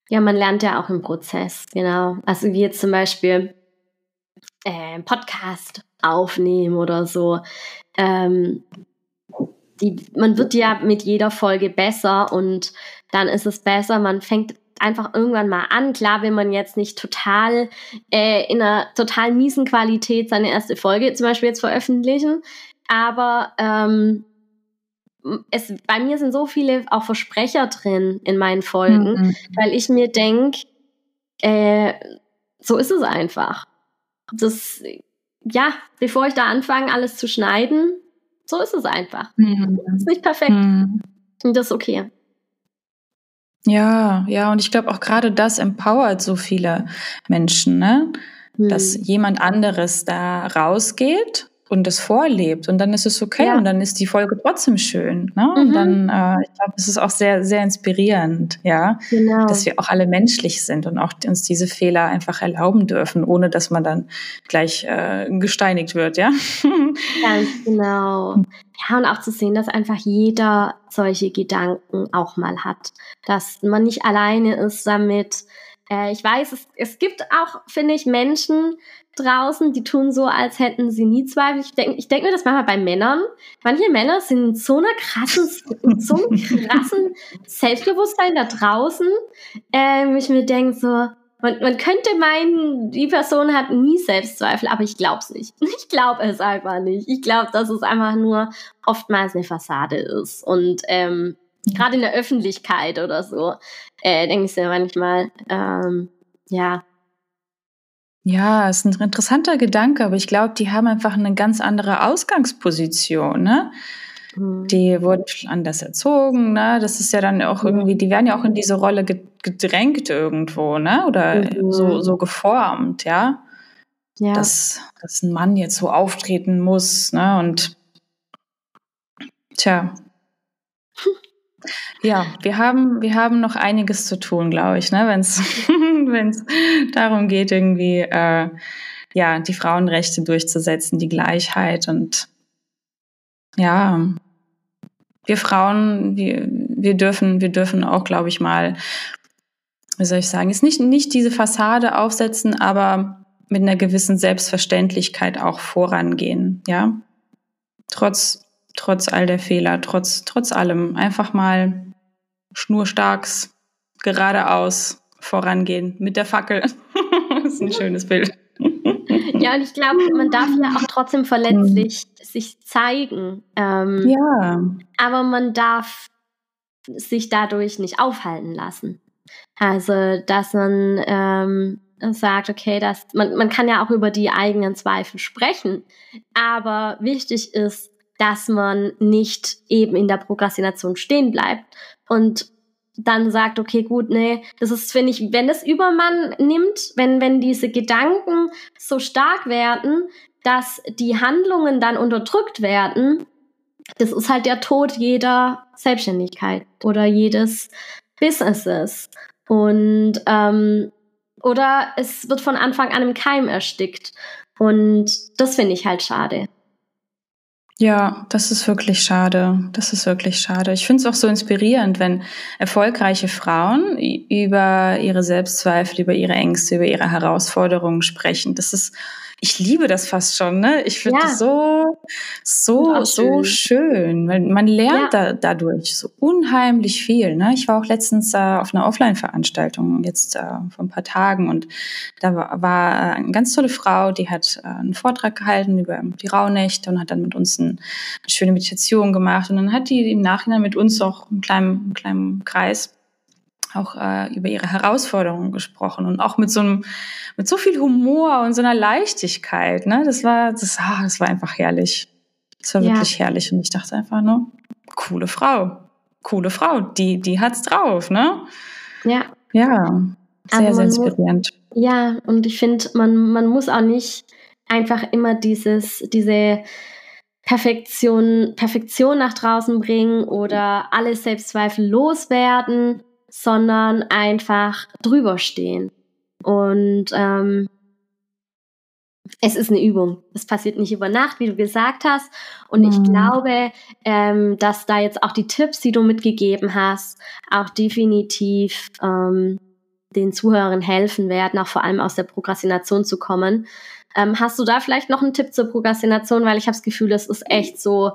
Ja, man lernt ja auch im Prozess, genau. Also wie jetzt zum Beispiel äh, Podcast aufnehmen oder so. Ähm, die, man wird ja mit jeder Folge besser und dann ist es besser, man fängt einfach irgendwann mal an. Klar will man jetzt nicht total äh, in einer total miesen Qualität seine erste Folge zum Beispiel jetzt veröffentlichen, aber ähm, es, bei mir sind so viele auch Versprecher drin in meinen Folgen, mhm. weil ich mir denke, äh, so ist es einfach. Das, ja, bevor ich da anfange, alles zu schneiden, so ist es einfach. Mhm. Ist nicht perfekt. Mhm. Und das ist okay. Ja, ja, und ich glaube auch gerade das empowert so viele Menschen, ne? Mhm. Dass jemand anderes da rausgeht und das vorlebt und dann ist es okay ja. und dann ist die Folge trotzdem schön. Ne? Mhm. Und dann, äh, ich glaube, es ist auch sehr, sehr inspirierend, ja, genau. dass wir auch alle menschlich sind und auch uns diese Fehler einfach erlauben dürfen, ohne dass man dann gleich äh, gesteinigt wird, ja. (laughs) Ganz genau. Ja, und auch zu sehen, dass einfach jeder solche Gedanken auch mal hat, dass man nicht alleine ist damit. Äh, ich weiß, es, es gibt auch, finde ich, Menschen, draußen, die tun so, als hätten sie nie Zweifel. Ich denke ich denk mir das manchmal bei Männern. Manche Männer sind in so einer krassen, so einem krassen Selbstbewusstsein da draußen, äh, wo ich mir denke, so, man, man könnte meinen, die Person hat nie Selbstzweifel, aber ich glaube es nicht. (laughs) Ich glaube es einfach nicht. Ich glaube, dass es einfach nur oftmals eine Fassade ist. Und ähm, gerade in der Öffentlichkeit oder so, äh, denke ich mir manchmal, ähm, ja, ja, ist ein interessanter Gedanke, aber ich glaube, die haben einfach eine ganz andere Ausgangsposition, ne? Mhm. Die wurden anders erzogen, ne? Das ist ja dann auch irgendwie, die werden ja auch in diese Rolle gedrängt irgendwo, ne? Oder mhm. so, so geformt, ja? ja. Dass, dass ein Mann jetzt so auftreten muss, ne? Und tja, (laughs) ja, wir haben, wir haben noch einiges zu tun, glaube ich, ne? wenn es (laughs) darum geht, irgendwie äh, ja, die Frauenrechte durchzusetzen, die Gleichheit und ja, wir Frauen, wir, wir dürfen, wir dürfen auch, glaube ich mal, wie soll ich sagen, ist nicht, nicht diese Fassade aufsetzen, aber mit einer gewissen Selbstverständlichkeit auch vorangehen, ja. Trotz, trotz all der Fehler, trotz, trotz allem. Einfach mal schnurstracks, geradeaus vorangehen mit der Fackel. das (laughs) ist ein schönes Bild. (laughs) Ja, und ich glaube, man darf ja auch trotzdem verletzlich sich zeigen. Ähm, ja. Aber man darf sich dadurch nicht aufhalten lassen. Also, dass man ähm, sagt, okay, dass man, man kann ja auch über die eigenen Zweifel sprechen, aber wichtig ist, dass man nicht eben in der Prokrastination stehen bleibt und dann sagt, okay, gut, nee, das ist, finde ich, wenn das Übermann nimmt, wenn, wenn diese Gedanken so stark werden, dass die Handlungen dann unterdrückt werden, das ist halt der Tod jeder Selbstständigkeit oder jedes Businesses. Und ähm, oder es wird von Anfang an im Keim erstickt. Und das finde ich halt schade. Ja, das ist wirklich schade. Das ist wirklich schade. Ich finde es auch so inspirierend, wenn erfolgreiche Frauen über ihre Selbstzweifel, über ihre Ängste, über ihre Herausforderungen sprechen. Das ist ich liebe das fast schon, ne? Ich finde ja. das so, so, so schön, weil man lernt ja. da, dadurch so unheimlich viel, ne? Ich war auch letztens äh, auf einer Offline-Veranstaltung, jetzt äh, vor ein paar Tagen und da war, war eine ganz tolle Frau, die hat äh, einen Vortrag gehalten über die Rauhnächte und hat dann mit uns ein, eine schöne Meditation gemacht und dann hat die im Nachhinein mit uns auch einen kleinen, einen kleinen Kreis auch äh, über ihre Herausforderungen gesprochen und auch mit so einem, mit so viel Humor und so einer Leichtigkeit. Ne? Das war, das, ah, das war einfach herrlich. Das war ja. wirklich herrlich und ich dachte einfach nur, coole Frau, coole Frau, die, die hat's drauf, ne? Ja. Ja, sehr, sehr inspirierend. Muss, ja, und ich finde, man, man muss auch nicht einfach immer dieses, diese Perfektion, Perfektion nach draußen bringen oder alle Selbstzweifel loswerden, sondern einfach drüber stehen. Und ähm, es ist eine Übung. Es passiert nicht über Nacht, wie du gesagt hast. Und mhm. ich glaube, ähm, dass da jetzt auch die Tipps, die du mitgegeben hast, auch definitiv ähm, den Zuhörern helfen werden, auch vor allem aus der Prokrastination zu kommen. Ähm, hast du da vielleicht noch einen Tipp zur Prokrastination? Weil ich habe das Gefühl, das ist echt so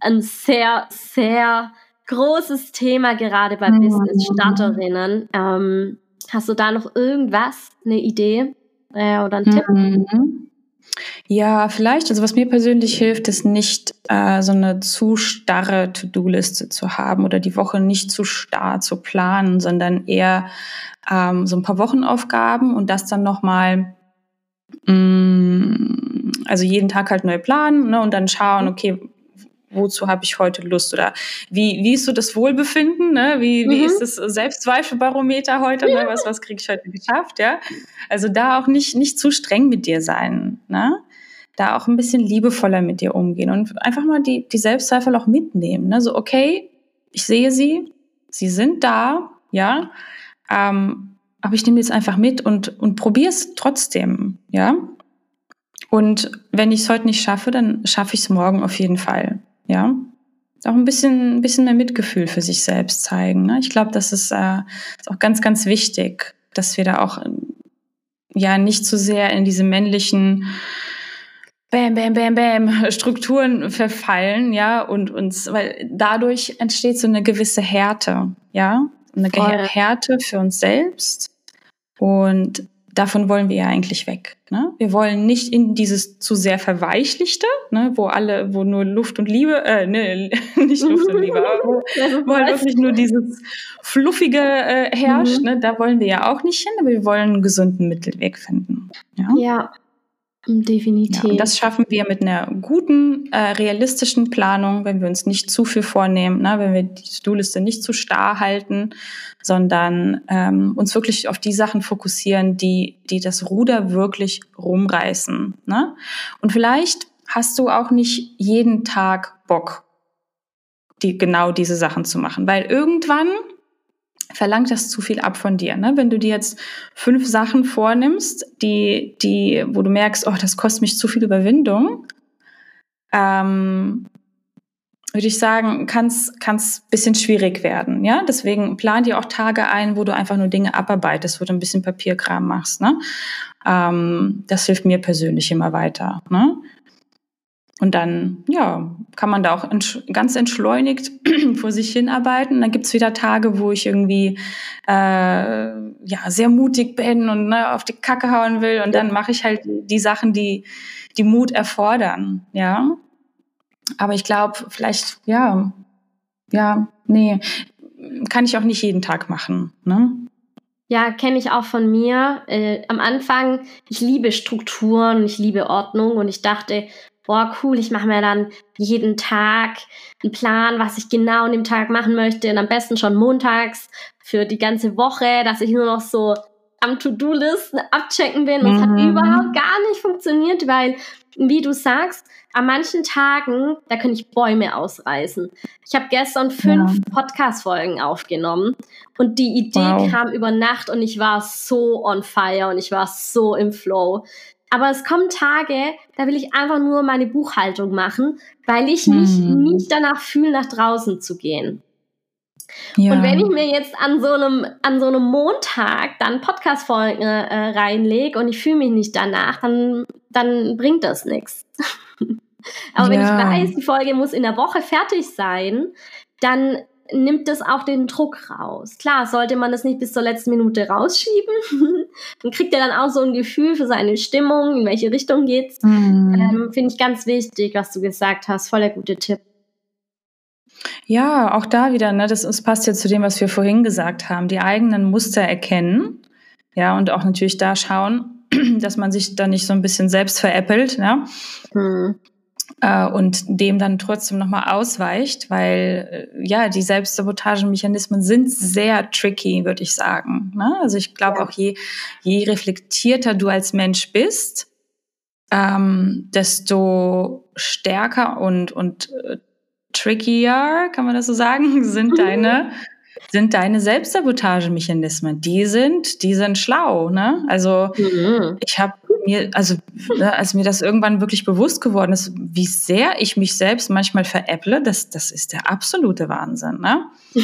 ein sehr, sehr großes Thema gerade bei mhm. Business-Starterinnen. Ähm, hast du da noch irgendwas, eine Idee äh, oder einen mhm. Tipp? Ja, vielleicht. Also was mir persönlich hilft, ist nicht äh, so eine zu starre To-Do-Liste zu haben oder die Woche nicht zu starr zu planen, sondern eher ähm, so ein paar Wochenaufgaben und das dann nochmal mm, also jeden Tag halt neu planen ne, und dann schauen, mhm. okay, wozu habe ich heute Lust oder wie, wie ist so das Wohlbefinden, ne? wie, wie mhm. ist das Selbstzweifelbarometer heute, ne? was, was kriege ich heute geschafft, ja? Also da auch nicht, nicht zu streng mit dir sein, ne? da auch ein bisschen liebevoller mit dir umgehen und einfach mal die, die Selbstzweifel auch mitnehmen, ne? so okay, ich sehe sie, sie sind da, ja, ähm, aber ich nehme jetzt einfach mit und, und probiere es trotzdem, ja. Und wenn ich es heute nicht schaffe, dann schaffe ich es morgen auf jeden Fall. Ja, auch ein bisschen, ein bisschen mehr Mitgefühl für sich selbst zeigen. Ne? Ich glaube, das ist, äh, ist auch ganz, ganz wichtig, dass wir da auch ja nicht zu sehr in diese männlichen Bam, Bam, Bam, Bam (laughs) Strukturen verfallen, ja, und uns, weil dadurch entsteht so eine gewisse Härte, ja, eine Voll. Härte für uns selbst und davon wollen wir ja eigentlich weg. Ne? Wir wollen nicht in dieses zu sehr verweichlichte, ne, wo alle, wo nur Luft und Liebe, äh, ne, (laughs) nicht Luft und Liebe, aber wo, (laughs) wo halt wirklich nur dieses Fluffige äh, herrscht, mhm. ne, da wollen wir ja auch nicht hin, aber wir wollen einen gesunden Mittelweg finden. Ja. ja. Definitiv. Ja, und das schaffen wir mit einer guten, äh, realistischen Planung, wenn wir uns nicht zu viel vornehmen, ne, wenn wir die To-Do-Liste nicht zu starr halten, sondern ähm, uns wirklich auf die Sachen fokussieren, die, die das Ruder wirklich rumreißen. Ne? Und vielleicht hast du auch nicht jeden Tag Bock, die, genau diese Sachen zu machen, weil irgendwann verlangt das zu viel ab von dir. Ne? Wenn du dir jetzt fünf Sachen vornimmst, die, die, wo du merkst, oh, das kostet mich zu viel Überwindung, ähm, würde ich sagen, kann es ein bisschen schwierig werden. Ja, deswegen plan dir auch Tage ein, wo du einfach nur Dinge abarbeitest, wo du ein bisschen Papierkram machst. Ne? Ähm, das hilft mir persönlich immer weiter. Ne? Und dann, ja, kann man da auch entsch ganz entschleunigt (clears throat) vor sich hinarbeiten. Dann gibt's wieder Tage, wo ich irgendwie äh, ja sehr mutig bin und ne, auf die Kacke hauen will. Und dann mache ich halt die Sachen, die die Mut erfordern. Ja, aber ich glaube, vielleicht, ja, ja, nee, kann ich auch nicht jeden Tag machen. Ne? Ja, kenne ich auch von mir. Äh, am Anfang, ich liebe Strukturen, ich liebe Ordnung und ich dachte, boah, cool, ich mache mir dann jeden Tag einen Plan, was ich genau an dem Tag machen möchte und am besten schon montags für die ganze Woche, dass ich nur noch so am To-Do-Listen abchecken bin. Und es hat mhm. überhaupt gar nicht funktioniert, weil, wie du sagst, an manchen Tagen, da kann ich Bäume ausreißen. Ich habe gestern fünf ja. Podcast-Folgen aufgenommen und die Idee wow. kam über Nacht und ich war so on fire und ich war so im Flow. Aber es kommen Tage, da will ich einfach nur meine Buchhaltung machen, weil ich mich hm. nicht danach fühle, nach draußen zu gehen. Ja. Und wenn ich mir jetzt an so einem, an so einem Montag dann Podcast-Folgen äh, reinlege und ich fühle mich nicht danach, dann, dann bringt das nichts. (laughs) Aber ja. wenn ich weiß, die Folge muss in der Woche fertig sein, dann nimmt das auch den Druck raus. Klar, sollte man das nicht bis zur letzten Minute rausschieben, (laughs) dann kriegt er dann auch so ein Gefühl für seine Stimmung, in welche Richtung geht's. Mhm. Ähm, Finde ich ganz wichtig, was du gesagt hast. Voller gute Tipp. Ja, auch da wieder, ne, das, das passt ja zu dem, was wir vorhin gesagt haben, die eigenen Muster erkennen. Ja, und auch natürlich da schauen, (clears throat) dass man sich da nicht so ein bisschen selbst veräppelt, ne? Mhm äh, und dem dann trotzdem nochmal ausweicht, weil äh, ja, die Selbstsabotagemechanismen sind sehr tricky, würde ich sagen. Ne? Also ich glaube auch, je, je reflektierter du als Mensch bist, ähm, desto stärker und, und äh, trickier, kann man das so sagen, (laughs) sind deine sind deine Selbstsabotagemechanismen. Die sind, die sind schlau, ne? Also mhm. ich habe mir, also ne, als mir das irgendwann wirklich bewusst geworden ist, wie sehr ich mich selbst manchmal veräpple, das, das ist der absolute Wahnsinn, ne? (laughs)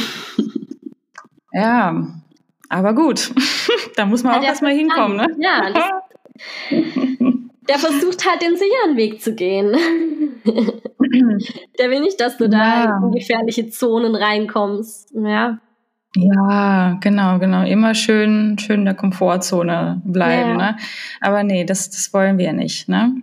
ja, aber gut, (laughs) da muss man ja, auch erstmal hinkommen, ne? Ja. (laughs) der versucht halt den sicheren Weg zu gehen. der will nicht, dass du ja. da in gefährliche Zonen reinkommst. Ja. Ja, genau, genau. Immer schön, schön in der Komfortzone bleiben. Ja. Ne? Aber nee, das, das wollen wir nicht. Ne?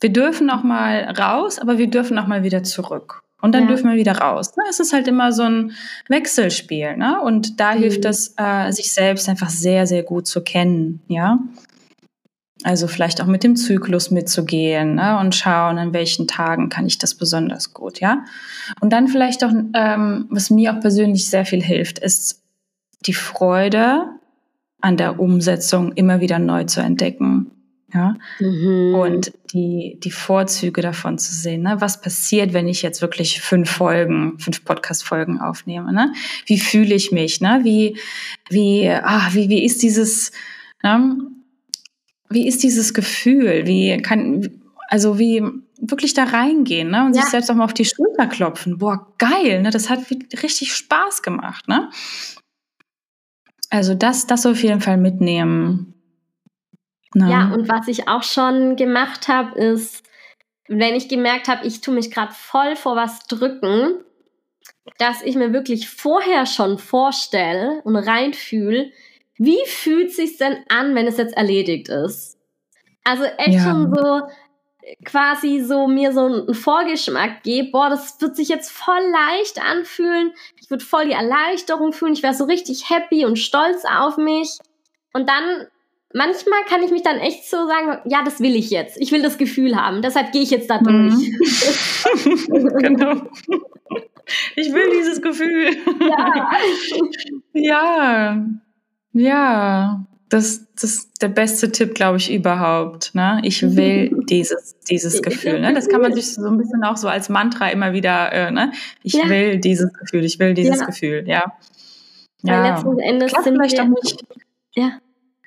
Wir dürfen noch mal raus, aber wir dürfen noch mal wieder zurück. Und dann ja. dürfen wir wieder raus. Ne? Es ist halt immer so ein Wechselspiel. Ne? Und da mhm. hilft es, äh, sich selbst einfach sehr, sehr gut zu kennen. Ja. Also vielleicht auch mit dem Zyklus mitzugehen ne, und schauen, an welchen Tagen kann ich das besonders gut, ja. Und dann vielleicht auch, ähm, was mir auch persönlich sehr viel hilft, ist die Freude an der Umsetzung immer wieder neu zu entdecken. Ja, mhm. und die, die Vorzüge davon zu sehen. Ne? Was passiert, wenn ich jetzt wirklich fünf Folgen, fünf Podcast-Folgen aufnehme? Ne? Wie fühle ich mich? Ne? Wie, wie, ah, wie, wie ist dieses, ne? Wie ist dieses Gefühl? Wie kann, also wie wirklich da reingehen, ne? Und ja. sich selbst auch mal auf die Schulter klopfen. Boah, geil, ne? Das hat richtig Spaß gemacht, ne? Also das, das auf jeden Fall mitnehmen. Ne? Ja, und was ich auch schon gemacht habe, ist, wenn ich gemerkt habe, ich tue mich gerade voll vor was drücken, dass ich mir wirklich vorher schon vorstelle und reinfühle, wie fühlt sich denn an, wenn es jetzt erledigt ist? Also echt ja. schon so quasi so mir so einen Vorgeschmack gebe, boah, das wird sich jetzt voll leicht anfühlen. Ich würde voll die Erleichterung fühlen. Ich wäre so richtig happy und stolz auf mich. Und dann manchmal kann ich mich dann echt so sagen, ja, das will ich jetzt. Ich will das Gefühl haben. Deshalb gehe ich jetzt da durch. Mhm. (laughs) genau. Ich will dieses Gefühl. Ja. (laughs) ja. Ja, das, das ist der beste Tipp, glaube ich, überhaupt. Ne? Ich will (laughs) dieses, dieses Gefühl. Ne? Das kann man sich so ein bisschen auch so als Mantra immer wieder, äh, ne? ich ja. will dieses Gefühl, ich will dieses ja. Gefühl, ja. Ja. Weil letzten Endes Klappt sind vielleicht auch nicht. Ja.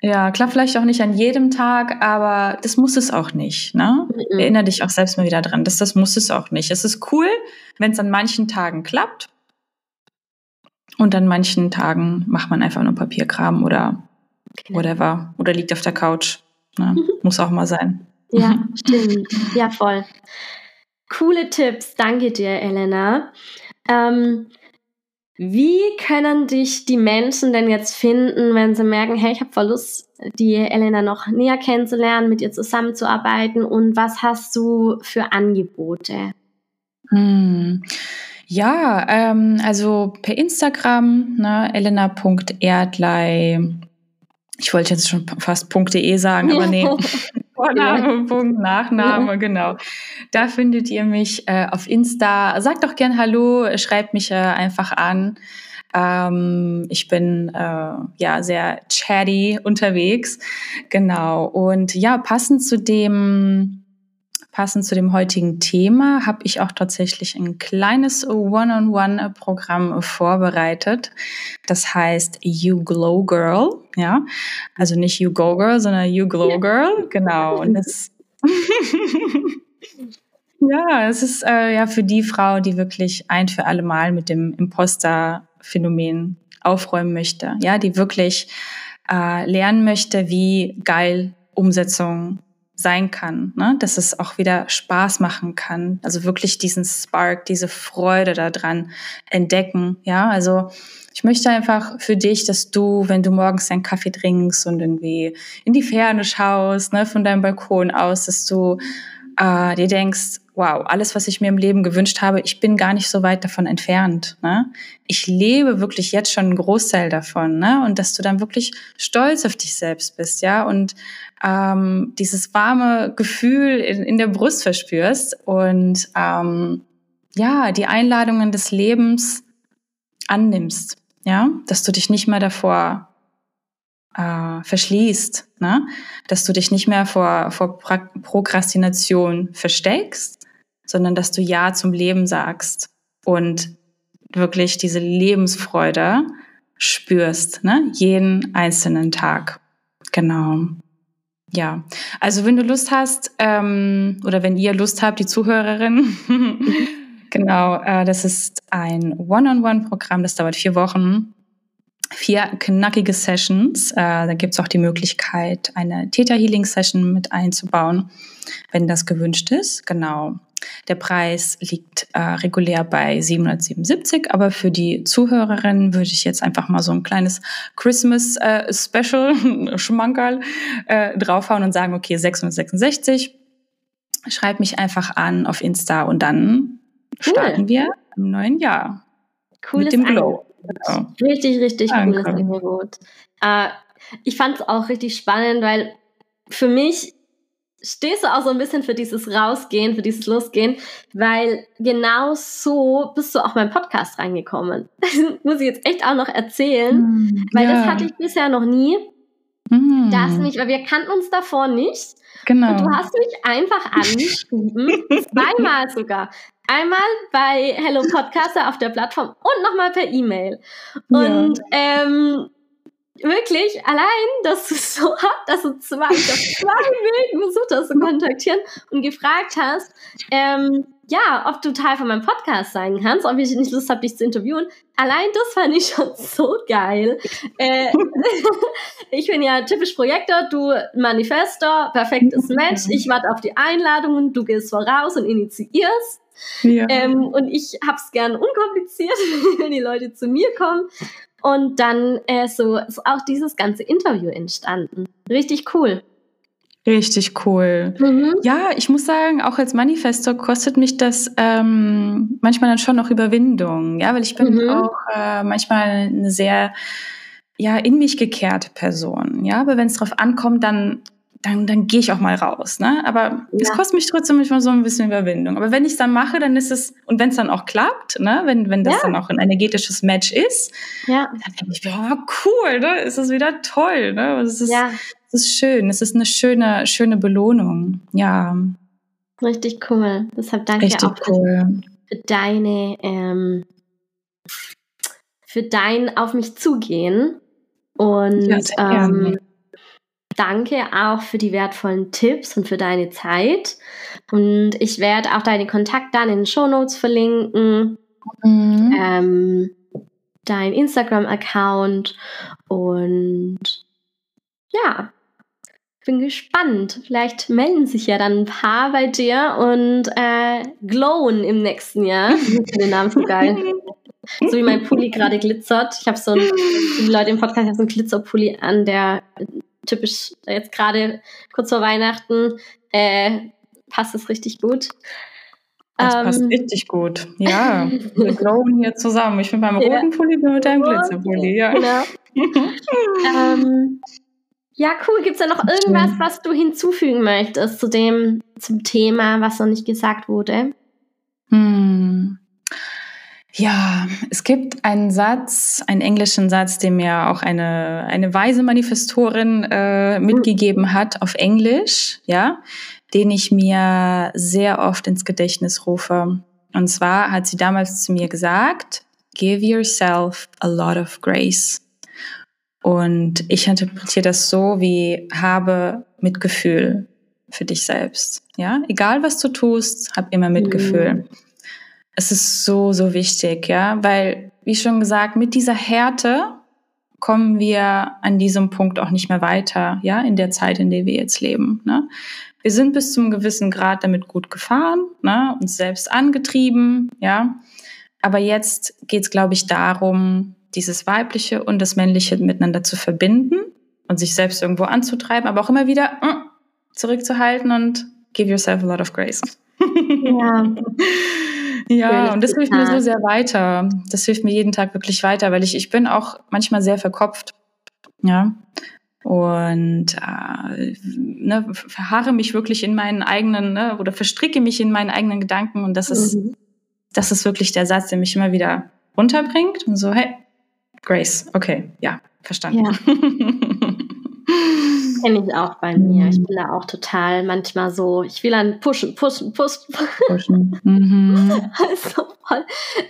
Ja, klar, vielleicht auch nicht an jedem Tag, aber das muss es auch nicht. Ne? Mhm. Erinnere dich auch selbst mal wieder dran, dass das muss es auch nicht. Es ist cool, wenn es an manchen Tagen klappt. Und an manchen Tagen macht man einfach nur Papierkram oder genau. whatever. Oder liegt auf der Couch. Ne? Mhm. Muss auch mal sein. Ja, stimmt. Ja, voll. Coole Tipps. Danke dir, Elena. Ähm, wie können dich die Menschen denn jetzt finden, wenn sie merken, hey, ich habe voll Lust, die Elena noch näher kennenzulernen, mit ihr zusammenzuarbeiten und was hast du für Angebote? Hm. Ja, ähm, also per Instagram, ne, elena.erdlei. Ich wollte jetzt schon fast .de sagen, aber nee. (laughs) Vorname, (laughs) Punkt, Nachname, genau. Da findet ihr mich äh, auf Insta. Sagt doch gern Hallo, schreibt mich äh, einfach an. Ähm, ich bin äh, ja sehr chatty unterwegs, genau. Und ja, passend zu dem passend zu dem heutigen Thema habe ich auch tatsächlich ein kleines One-on-One-Programm vorbereitet. Das heißt You Glow Girl, ja. Also nicht You Go Girl, sondern You Glow Girl, genau. Und das (laughs) Ja, es ist äh, ja für die Frau, die wirklich ein für alle Mal mit dem Imposter-Phänomen aufräumen möchte, ja, die wirklich äh, lernen möchte, wie geil Umsetzung sein kann, ne? dass es auch wieder Spaß machen kann. Also wirklich diesen Spark, diese Freude daran entdecken. Ja, also ich möchte einfach für dich, dass du, wenn du morgens deinen Kaffee trinkst und irgendwie in die Ferne schaust, ne, von deinem Balkon aus, dass du äh, dir denkst, wow, alles, was ich mir im Leben gewünscht habe, ich bin gar nicht so weit davon entfernt. Ne? Ich lebe wirklich jetzt schon einen Großteil davon, ne? Und dass du dann wirklich stolz auf dich selbst bist, ja, und ähm, dieses warme Gefühl in, in der Brust verspürst und ähm, ja, die Einladungen des Lebens annimmst, ja, dass du dich nicht mehr davor äh, verschließt, ne? dass du dich nicht mehr vor, vor Prokrastination versteckst, sondern dass du Ja zum Leben sagst und wirklich diese Lebensfreude spürst, ne? jeden einzelnen Tag. Genau. Ja, also wenn du Lust hast ähm, oder wenn ihr Lust habt, die Zuhörerin, (laughs) genau, äh, das ist ein One-on-One-Programm, das dauert vier Wochen vier knackige Sessions. Äh, da gibt es auch die Möglichkeit, eine Theta Healing Session mit einzubauen, wenn das gewünscht ist. Genau. Der Preis liegt äh, regulär bei 777, aber für die Zuhörerinnen würde ich jetzt einfach mal so ein kleines Christmas äh, (laughs) Schmankerl äh, draufhauen und sagen, okay, 666. Schreib mich einfach an auf Insta und dann cool. starten wir im neuen Jahr. Cooles mit dem Glow. Genau. Richtig, richtig Danke. cooles Angebot. Äh, ich fand es auch richtig spannend, weil für mich stehst du auch so ein bisschen für dieses Rausgehen, für dieses Losgehen, weil genau so bist du auch beim Podcast reingekommen. (laughs) Das muss ich jetzt echt auch noch erzählen, mm, weil ja. das hatte ich bisher noch nie. Mm. Da hast du mich, weil wir kannten uns davor nicht. Genau. Und du hast mich einfach (laughs) angeschrieben, zweimal sogar. Einmal bei Hello Podcaster auf der Plattform und nochmal per E-Mail. Und ja. ähm, wirklich allein, dass du so hast, dass du zwei, dass zwei Wegen versucht hast zu kontaktieren und gefragt hast, ähm, ja, ob du Teil von meinem Podcast sein kannst, ob ich nicht Lust habe, dich zu interviewen. Allein das fand ich schon so geil. Äh, (laughs) ich bin ja typisch Projektor, du Manifestor, perfektes Match. Ich warte auf die Einladungen, du gehst voraus und initiierst. Ja. Ähm, und ich hab's gern unkompliziert, (laughs) wenn die Leute zu mir kommen. Und dann äh, so ist auch dieses ganze Interview entstanden. Richtig cool. Richtig cool. Mhm. Ja, ich muss sagen, auch als Manifestor kostet mich das ähm, manchmal dann schon noch Überwindung, ja, weil ich bin mhm. auch äh, manchmal eine sehr ja in mich gekehrte Person, ja, aber wenn es drauf ankommt, dann dann, dann gehe ich auch mal raus. Ne? Aber ja. es kostet mich trotzdem manchmal so ein bisschen Überwindung. Aber wenn ich es dann mache, dann ist es, und wenn es dann auch klappt, ne? wenn, wenn das ja. dann auch ein energetisches Match ist, ja. dann denke ich, oh, cool, ne? ist es wieder toll. Ne? Es, ist, ja. es ist schön, es ist eine schöne, schöne Belohnung. Ja. Richtig cool. Deshalb danke Richtig auch cool. für deine, ähm, für dein auf mich zugehen. Und ja, ähm, danke auch für die wertvollen Tipps und für deine Zeit. Und ich werde auch deine Kontaktdaten in den Show Notes verlinken. Mhm. Ähm, dein Instagram-Account und ja, bin gespannt. Vielleicht melden sich ja dann ein paar bei dir und äh, glowen im nächsten Jahr. (laughs) Ich finde den Namen so geil. so wie mein Pulli gerade glitzert. Ich habe so ein, die Leute im Podcast haben so einen Glitzerpulli an, der typisch jetzt gerade kurz vor Weihnachten äh, passt es richtig gut. Das ähm, passt richtig gut. Ja, wir (laughs) glowen hier zusammen. Ich bin beim ja. roten Pulli, bin mit deinem Glitzerpulli. Ja. Genau. (laughs) ähm, ja, cool. Gibt es da noch irgendwas, was du hinzufügen möchtest zu dem, zum Thema, was noch nicht gesagt wurde? Hm. Ja, es gibt einen Satz, einen englischen Satz, den mir auch eine, eine weise Manifestorin äh, mitgegeben hat auf Englisch, ja, den ich mir sehr oft ins Gedächtnis rufe. Und zwar hat sie damals zu mir gesagt, give yourself a lot of grace. Und ich interpretiere das so wie habe Mitgefühl für dich selbst. Ja, egal was du tust, hab immer Mitgefühl. Mhm. Es ist so, so wichtig, ja, weil, wie schon gesagt, mit dieser Härte kommen wir an diesem Punkt auch nicht mehr weiter, ja, in der Zeit, in der wir jetzt leben. Ne? Wir sind bis zum gewissen Grad damit gut gefahren, ne, uns selbst angetrieben, ja. Aber jetzt geht's, glaube ich, darum, dieses Weibliche und das Männliche miteinander zu verbinden und sich selbst irgendwo anzutreiben, aber auch immer wieder mm, zurückzuhalten und give yourself a lot of grace. Ja. (laughs) ja, und das hilft mir so sehr weiter. Das hilft mir jeden Tag wirklich weiter, weil ich, ich bin auch manchmal sehr verkopft. Ja. Und äh, ne, verharre mich wirklich in meinen eigenen, ne, oder verstricke mich in meinen eigenen Gedanken. Und das ist, mhm. das ist wirklich der Satz, der mich immer wieder runterbringt und so, hey, Grace, okay, ja, verstanden. Ja. (laughs) Kenne ich auch bei mir. Ich bin da auch total manchmal so, ich will dann pushen, pushen, pushen. pushen. (laughs) Mhm. also voll.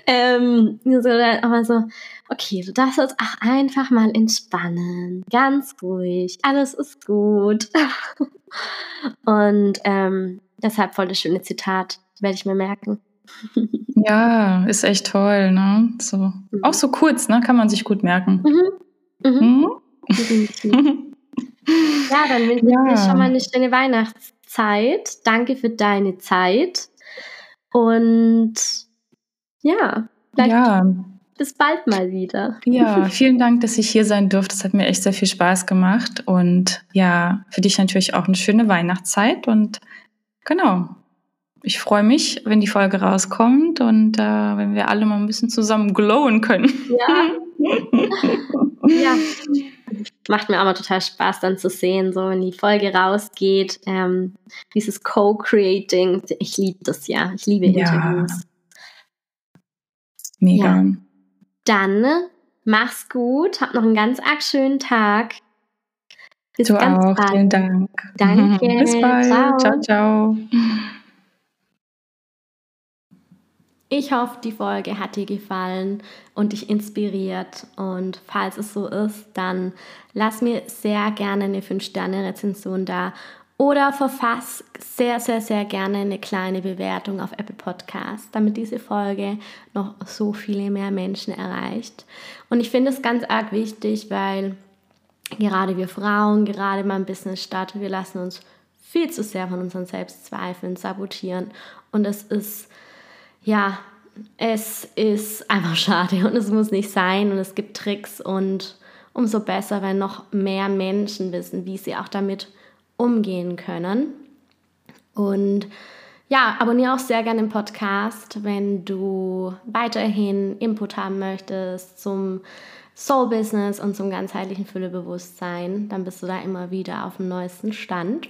Ähm, so, aber so, okay, du darfst jetzt auch einfach mal entspannen. Ganz ruhig. Alles ist gut. (laughs) Und ähm, deshalb voll das schöne Zitat. Werde ich mir merken. (laughs) Ja, ist echt toll, ne? So. Mhm. Auch so kurz, ne? Kann man sich gut merken. Mhm. Mhm. mhm. Ja, dann wünsche ich ja. dir schon mal eine schöne Weihnachtszeit. Danke für deine Zeit. Und ja, vielleicht ja. bis bald mal wieder. Ja, (laughs) vielen Dank, dass ich hier sein durfte. Das hat mir echt sehr viel Spaß gemacht. Und ja, für dich natürlich auch eine schöne Weihnachtszeit. Und genau, ich freue mich, wenn die Folge rauskommt und äh, wenn wir alle mal ein bisschen zusammen glowen können. Ja. (laughs) ja. Macht mir aber total Spaß dann zu sehen, so wenn die Folge rausgeht. Ähm, dieses Co-Creating, ich liebe das ja. Ich liebe Interviews. Ja. Mega. Ja. Dann mach's gut, hab noch einen ganz arg schönen Tag. Bis du auch, bald. vielen Dank. Danke. (laughs) Bis bald. Ciao, ciao. ciao. Ich hoffe, die Folge hat dir gefallen und dich inspiriert. Und falls es so ist, dann lass mir sehr gerne eine 5-Sterne-Rezension da oder verfass sehr, sehr, sehr gerne eine kleine Bewertung auf Apple Podcast, damit diese Folge noch so viele mehr Menschen erreicht. Und ich finde es ganz arg wichtig, weil gerade wir Frauen, gerade beim Business starten, wir lassen uns viel zu sehr von unseren Selbstzweifeln sabotieren. Und es ist ja, es ist einfach schade und es muss nicht sein und es gibt Tricks und umso besser, wenn noch mehr Menschen wissen, wie sie auch damit umgehen können. Und ja, abonniere auch sehr gerne den Podcast, wenn du weiterhin Input haben möchtest zum Soul Business und zum ganzheitlichen Füllebewusstsein. Dann bist du da immer wieder auf dem neuesten Stand.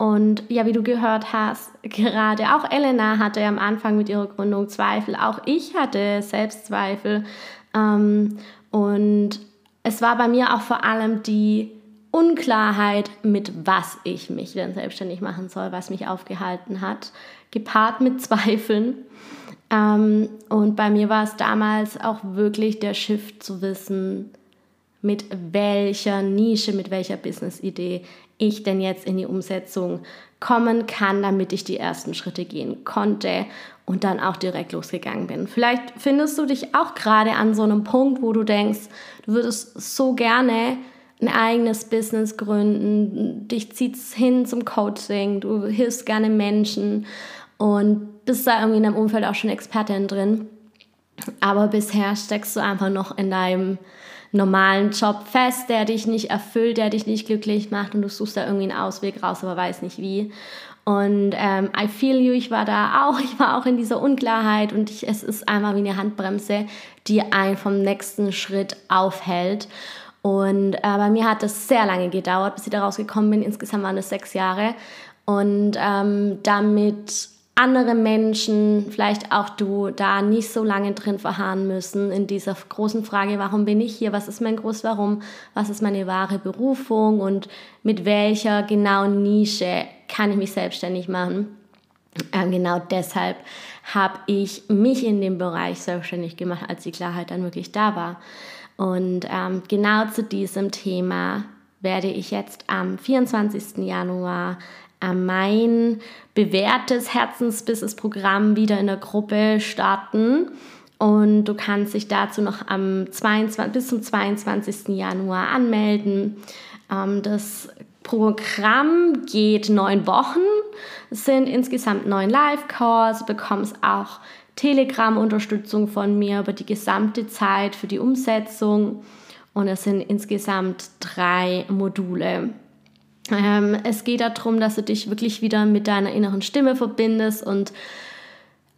Und ja, wie du gehört hast, gerade auch Elena hatte am Anfang mit ihrer Gründung Zweifel, auch ich hatte Selbstzweifel. Ähm, und es war bei mir auch vor allem die Unklarheit, mit was ich mich denn selbstständig machen soll, was mich aufgehalten hat, gepaart mit Zweifeln. Ähm, und bei mir war es damals auch wirklich der Shift zu wissen, mit welcher Nische, mit welcher Business-Idee ich denn jetzt in die Umsetzung kommen kann, damit ich die ersten Schritte gehen konnte und dann auch direkt losgegangen bin. Vielleicht findest du dich auch gerade an so einem Punkt, wo du denkst, du würdest so gerne ein eigenes Business gründen, dich zieht's hin zum Coaching, du hilfst gerne Menschen und bist da irgendwie in deinem Umfeld auch schon Expertin drin. Aber bisher steckst du einfach noch in deinem normalen Job fest, der dich nicht erfüllt, der dich nicht glücklich macht und du suchst da irgendwie einen Ausweg raus, aber weißt nicht wie. Und ähm, I feel you, ich war da auch, (laughs) ich war auch in dieser Unklarheit und ich, es ist einfach wie eine Handbremse, die einen vom nächsten Schritt aufhält. Und äh, bei mir hat es sehr lange gedauert, bis ich da rausgekommen bin. Insgesamt waren es sechs Jahre. Und ähm, damit andere Menschen, vielleicht auch du, da nicht so lange drin verharren müssen in dieser großen Frage, warum bin ich hier, was ist mein groß Warum, was ist meine wahre Berufung und mit welcher genauen Nische kann ich mich selbstständig machen. Ähm, genau deshalb habe ich mich in dem Bereich selbstständig gemacht, als die Klarheit dann wirklich da war. Und ähm, genau zu diesem Thema werde ich jetzt am 24. Januar mein bewährtes Herzensbusiness-Programm wieder in der Gruppe starten. Und du kannst dich dazu noch am 22, bis zum 22. Januar anmelden. Ähm, das Programm geht neun Wochen. Es sind insgesamt neun Live-Calls. Bekommst auch Telegram-Unterstützung von mir über die gesamte Zeit für die Umsetzung. Und es sind insgesamt drei Module. Ähm, es geht darum, dass du dich wirklich wieder mit deiner inneren Stimme verbindest und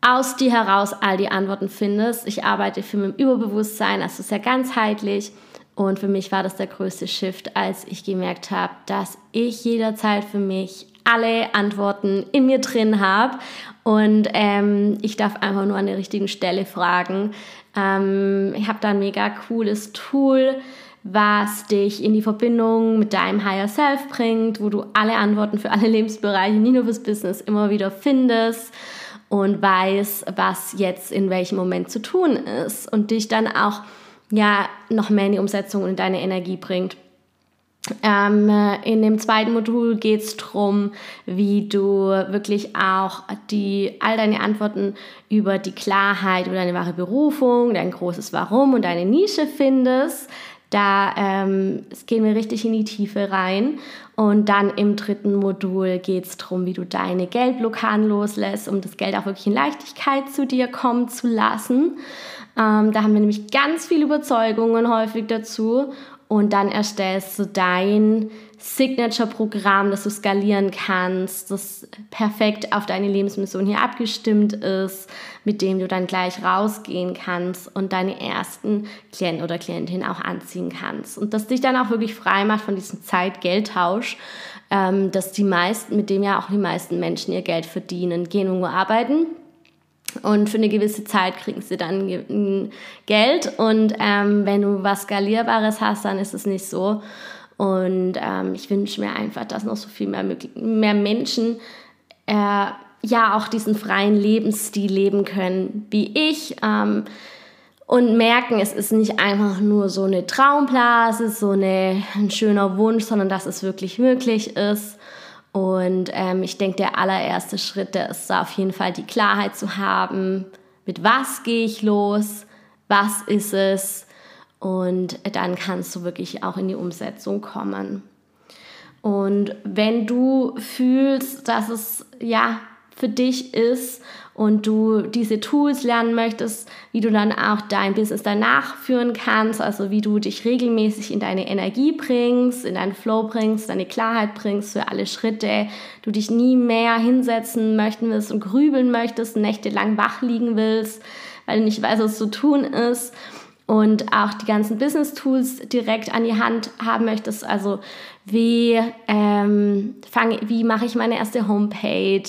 aus dir heraus all die Antworten findest. Ich arbeite viel mit dem Überbewusstsein, also sehr ganzheitlich. Und für mich war das der größte Shift, als ich gemerkt habe, dass ich jederzeit für mich alle Antworten in mir drin habe und ähm, ich darf einfach nur an der richtigen Stelle fragen. Ähm, ich habe da ein mega cooles Tool, was dich in die Verbindung mit deinem Higher Self bringt, wo du alle Antworten für alle Lebensbereiche, nicht nur fürs Business, immer wieder findest und weißt, was jetzt in welchem Moment zu tun ist und dich dann auch ja noch mehr in die Umsetzung und in deine Energie bringt. Ähm, in dem zweiten Modul geht es darum, wie du wirklich auch die, all deine Antworten über die Klarheit, über deine wahre Berufung, dein großes Warum und deine Nische findest. Da ähm, gehen wir richtig in die Tiefe rein. Und dann im dritten Modul geht es darum, wie du deine Geldblockaden loslässt, um das Geld auch wirklich in Leichtigkeit zu dir kommen zu lassen. Ähm, da haben wir nämlich ganz viele Überzeugungen häufig dazu und dann erstellst du dein Signature-Programm, das du skalieren kannst, das perfekt auf deine Lebensmission hier abgestimmt ist, mit dem du dann gleich rausgehen kannst und deine ersten Klienten oder Klientinnen auch anziehen kannst. Und das dich dann auch wirklich frei macht von diesem Zeit-Geld-Tausch, ähm, dass die meisten, mit dem ja auch die meisten Menschen ihr Geld verdienen, gehen irgendwo arbeiten und für eine gewisse Zeit kriegen sie dann Geld. Und ähm, wenn du was Skalierbares hast, dann ist es nicht so. Und ähm, ich wünsche mir einfach, dass noch so viel mehr, mehr Menschen äh, ja auch diesen freien Lebensstil leben können wie ich. Ähm, und merken, es ist nicht einfach nur so eine Traumblase, so eine, ein schöner Wunsch, sondern dass es wirklich möglich ist. Und ähm, ich denke, der allererste Schritt, der ist da auf jeden Fall die Klarheit zu haben, mit was gehe ich los, was ist es und dann kannst du wirklich auch in die Umsetzung kommen. Und wenn du fühlst, dass es ja für dich ist und du diese Tools lernen möchtest, wie du dann auch dein Business danach führen kannst, also wie du dich regelmäßig in deine Energie bringst, in deinen Flow bringst, deine Klarheit bringst für alle Schritte, du dich nie mehr hinsetzen möchten willst und grübeln möchtest, nächtelang wach liegen willst, weil du nicht weißt, was zu tun ist und auch die ganzen Business-Tools direkt an die Hand haben möchtest, also wie, ähm, fang, wie mache ich meine erste Homepage,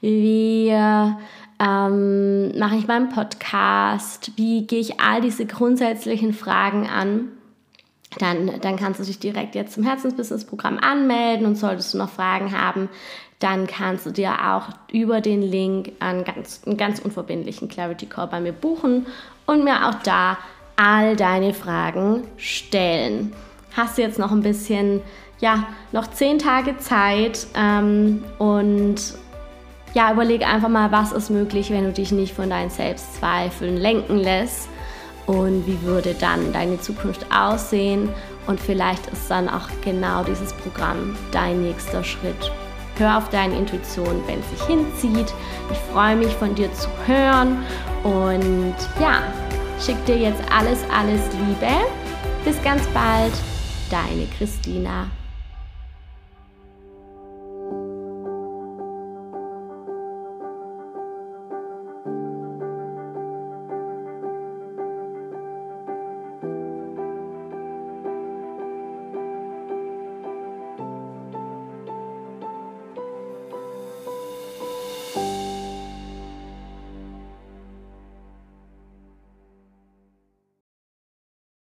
wie ähm, mache ich meinen Podcast, wie gehe ich all diese grundsätzlichen Fragen an, dann, dann kannst du dich direkt jetzt zum Herzensbusiness-Programm anmelden und solltest du noch Fragen haben, dann kannst du dir auch über den Link einen ganz, einen ganz unverbindlichen Clarity Call bei mir buchen und mir auch da all deine Fragen stellen. Hast du jetzt noch ein bisschen, ja, noch zehn Tage Zeit ähm, und ja, überleg einfach mal, was ist möglich, wenn du dich nicht von deinen Selbstzweifeln lenken lässt und wie würde dann deine Zukunft aussehen und vielleicht ist dann auch genau dieses Programm dein nächster Schritt. Hör auf deine Intuition, wenn es sich hinzieht. Ich freue mich von dir zu hören und ja, schick dir jetzt alles, alles Liebe. Bis ganz bald, deine Christina.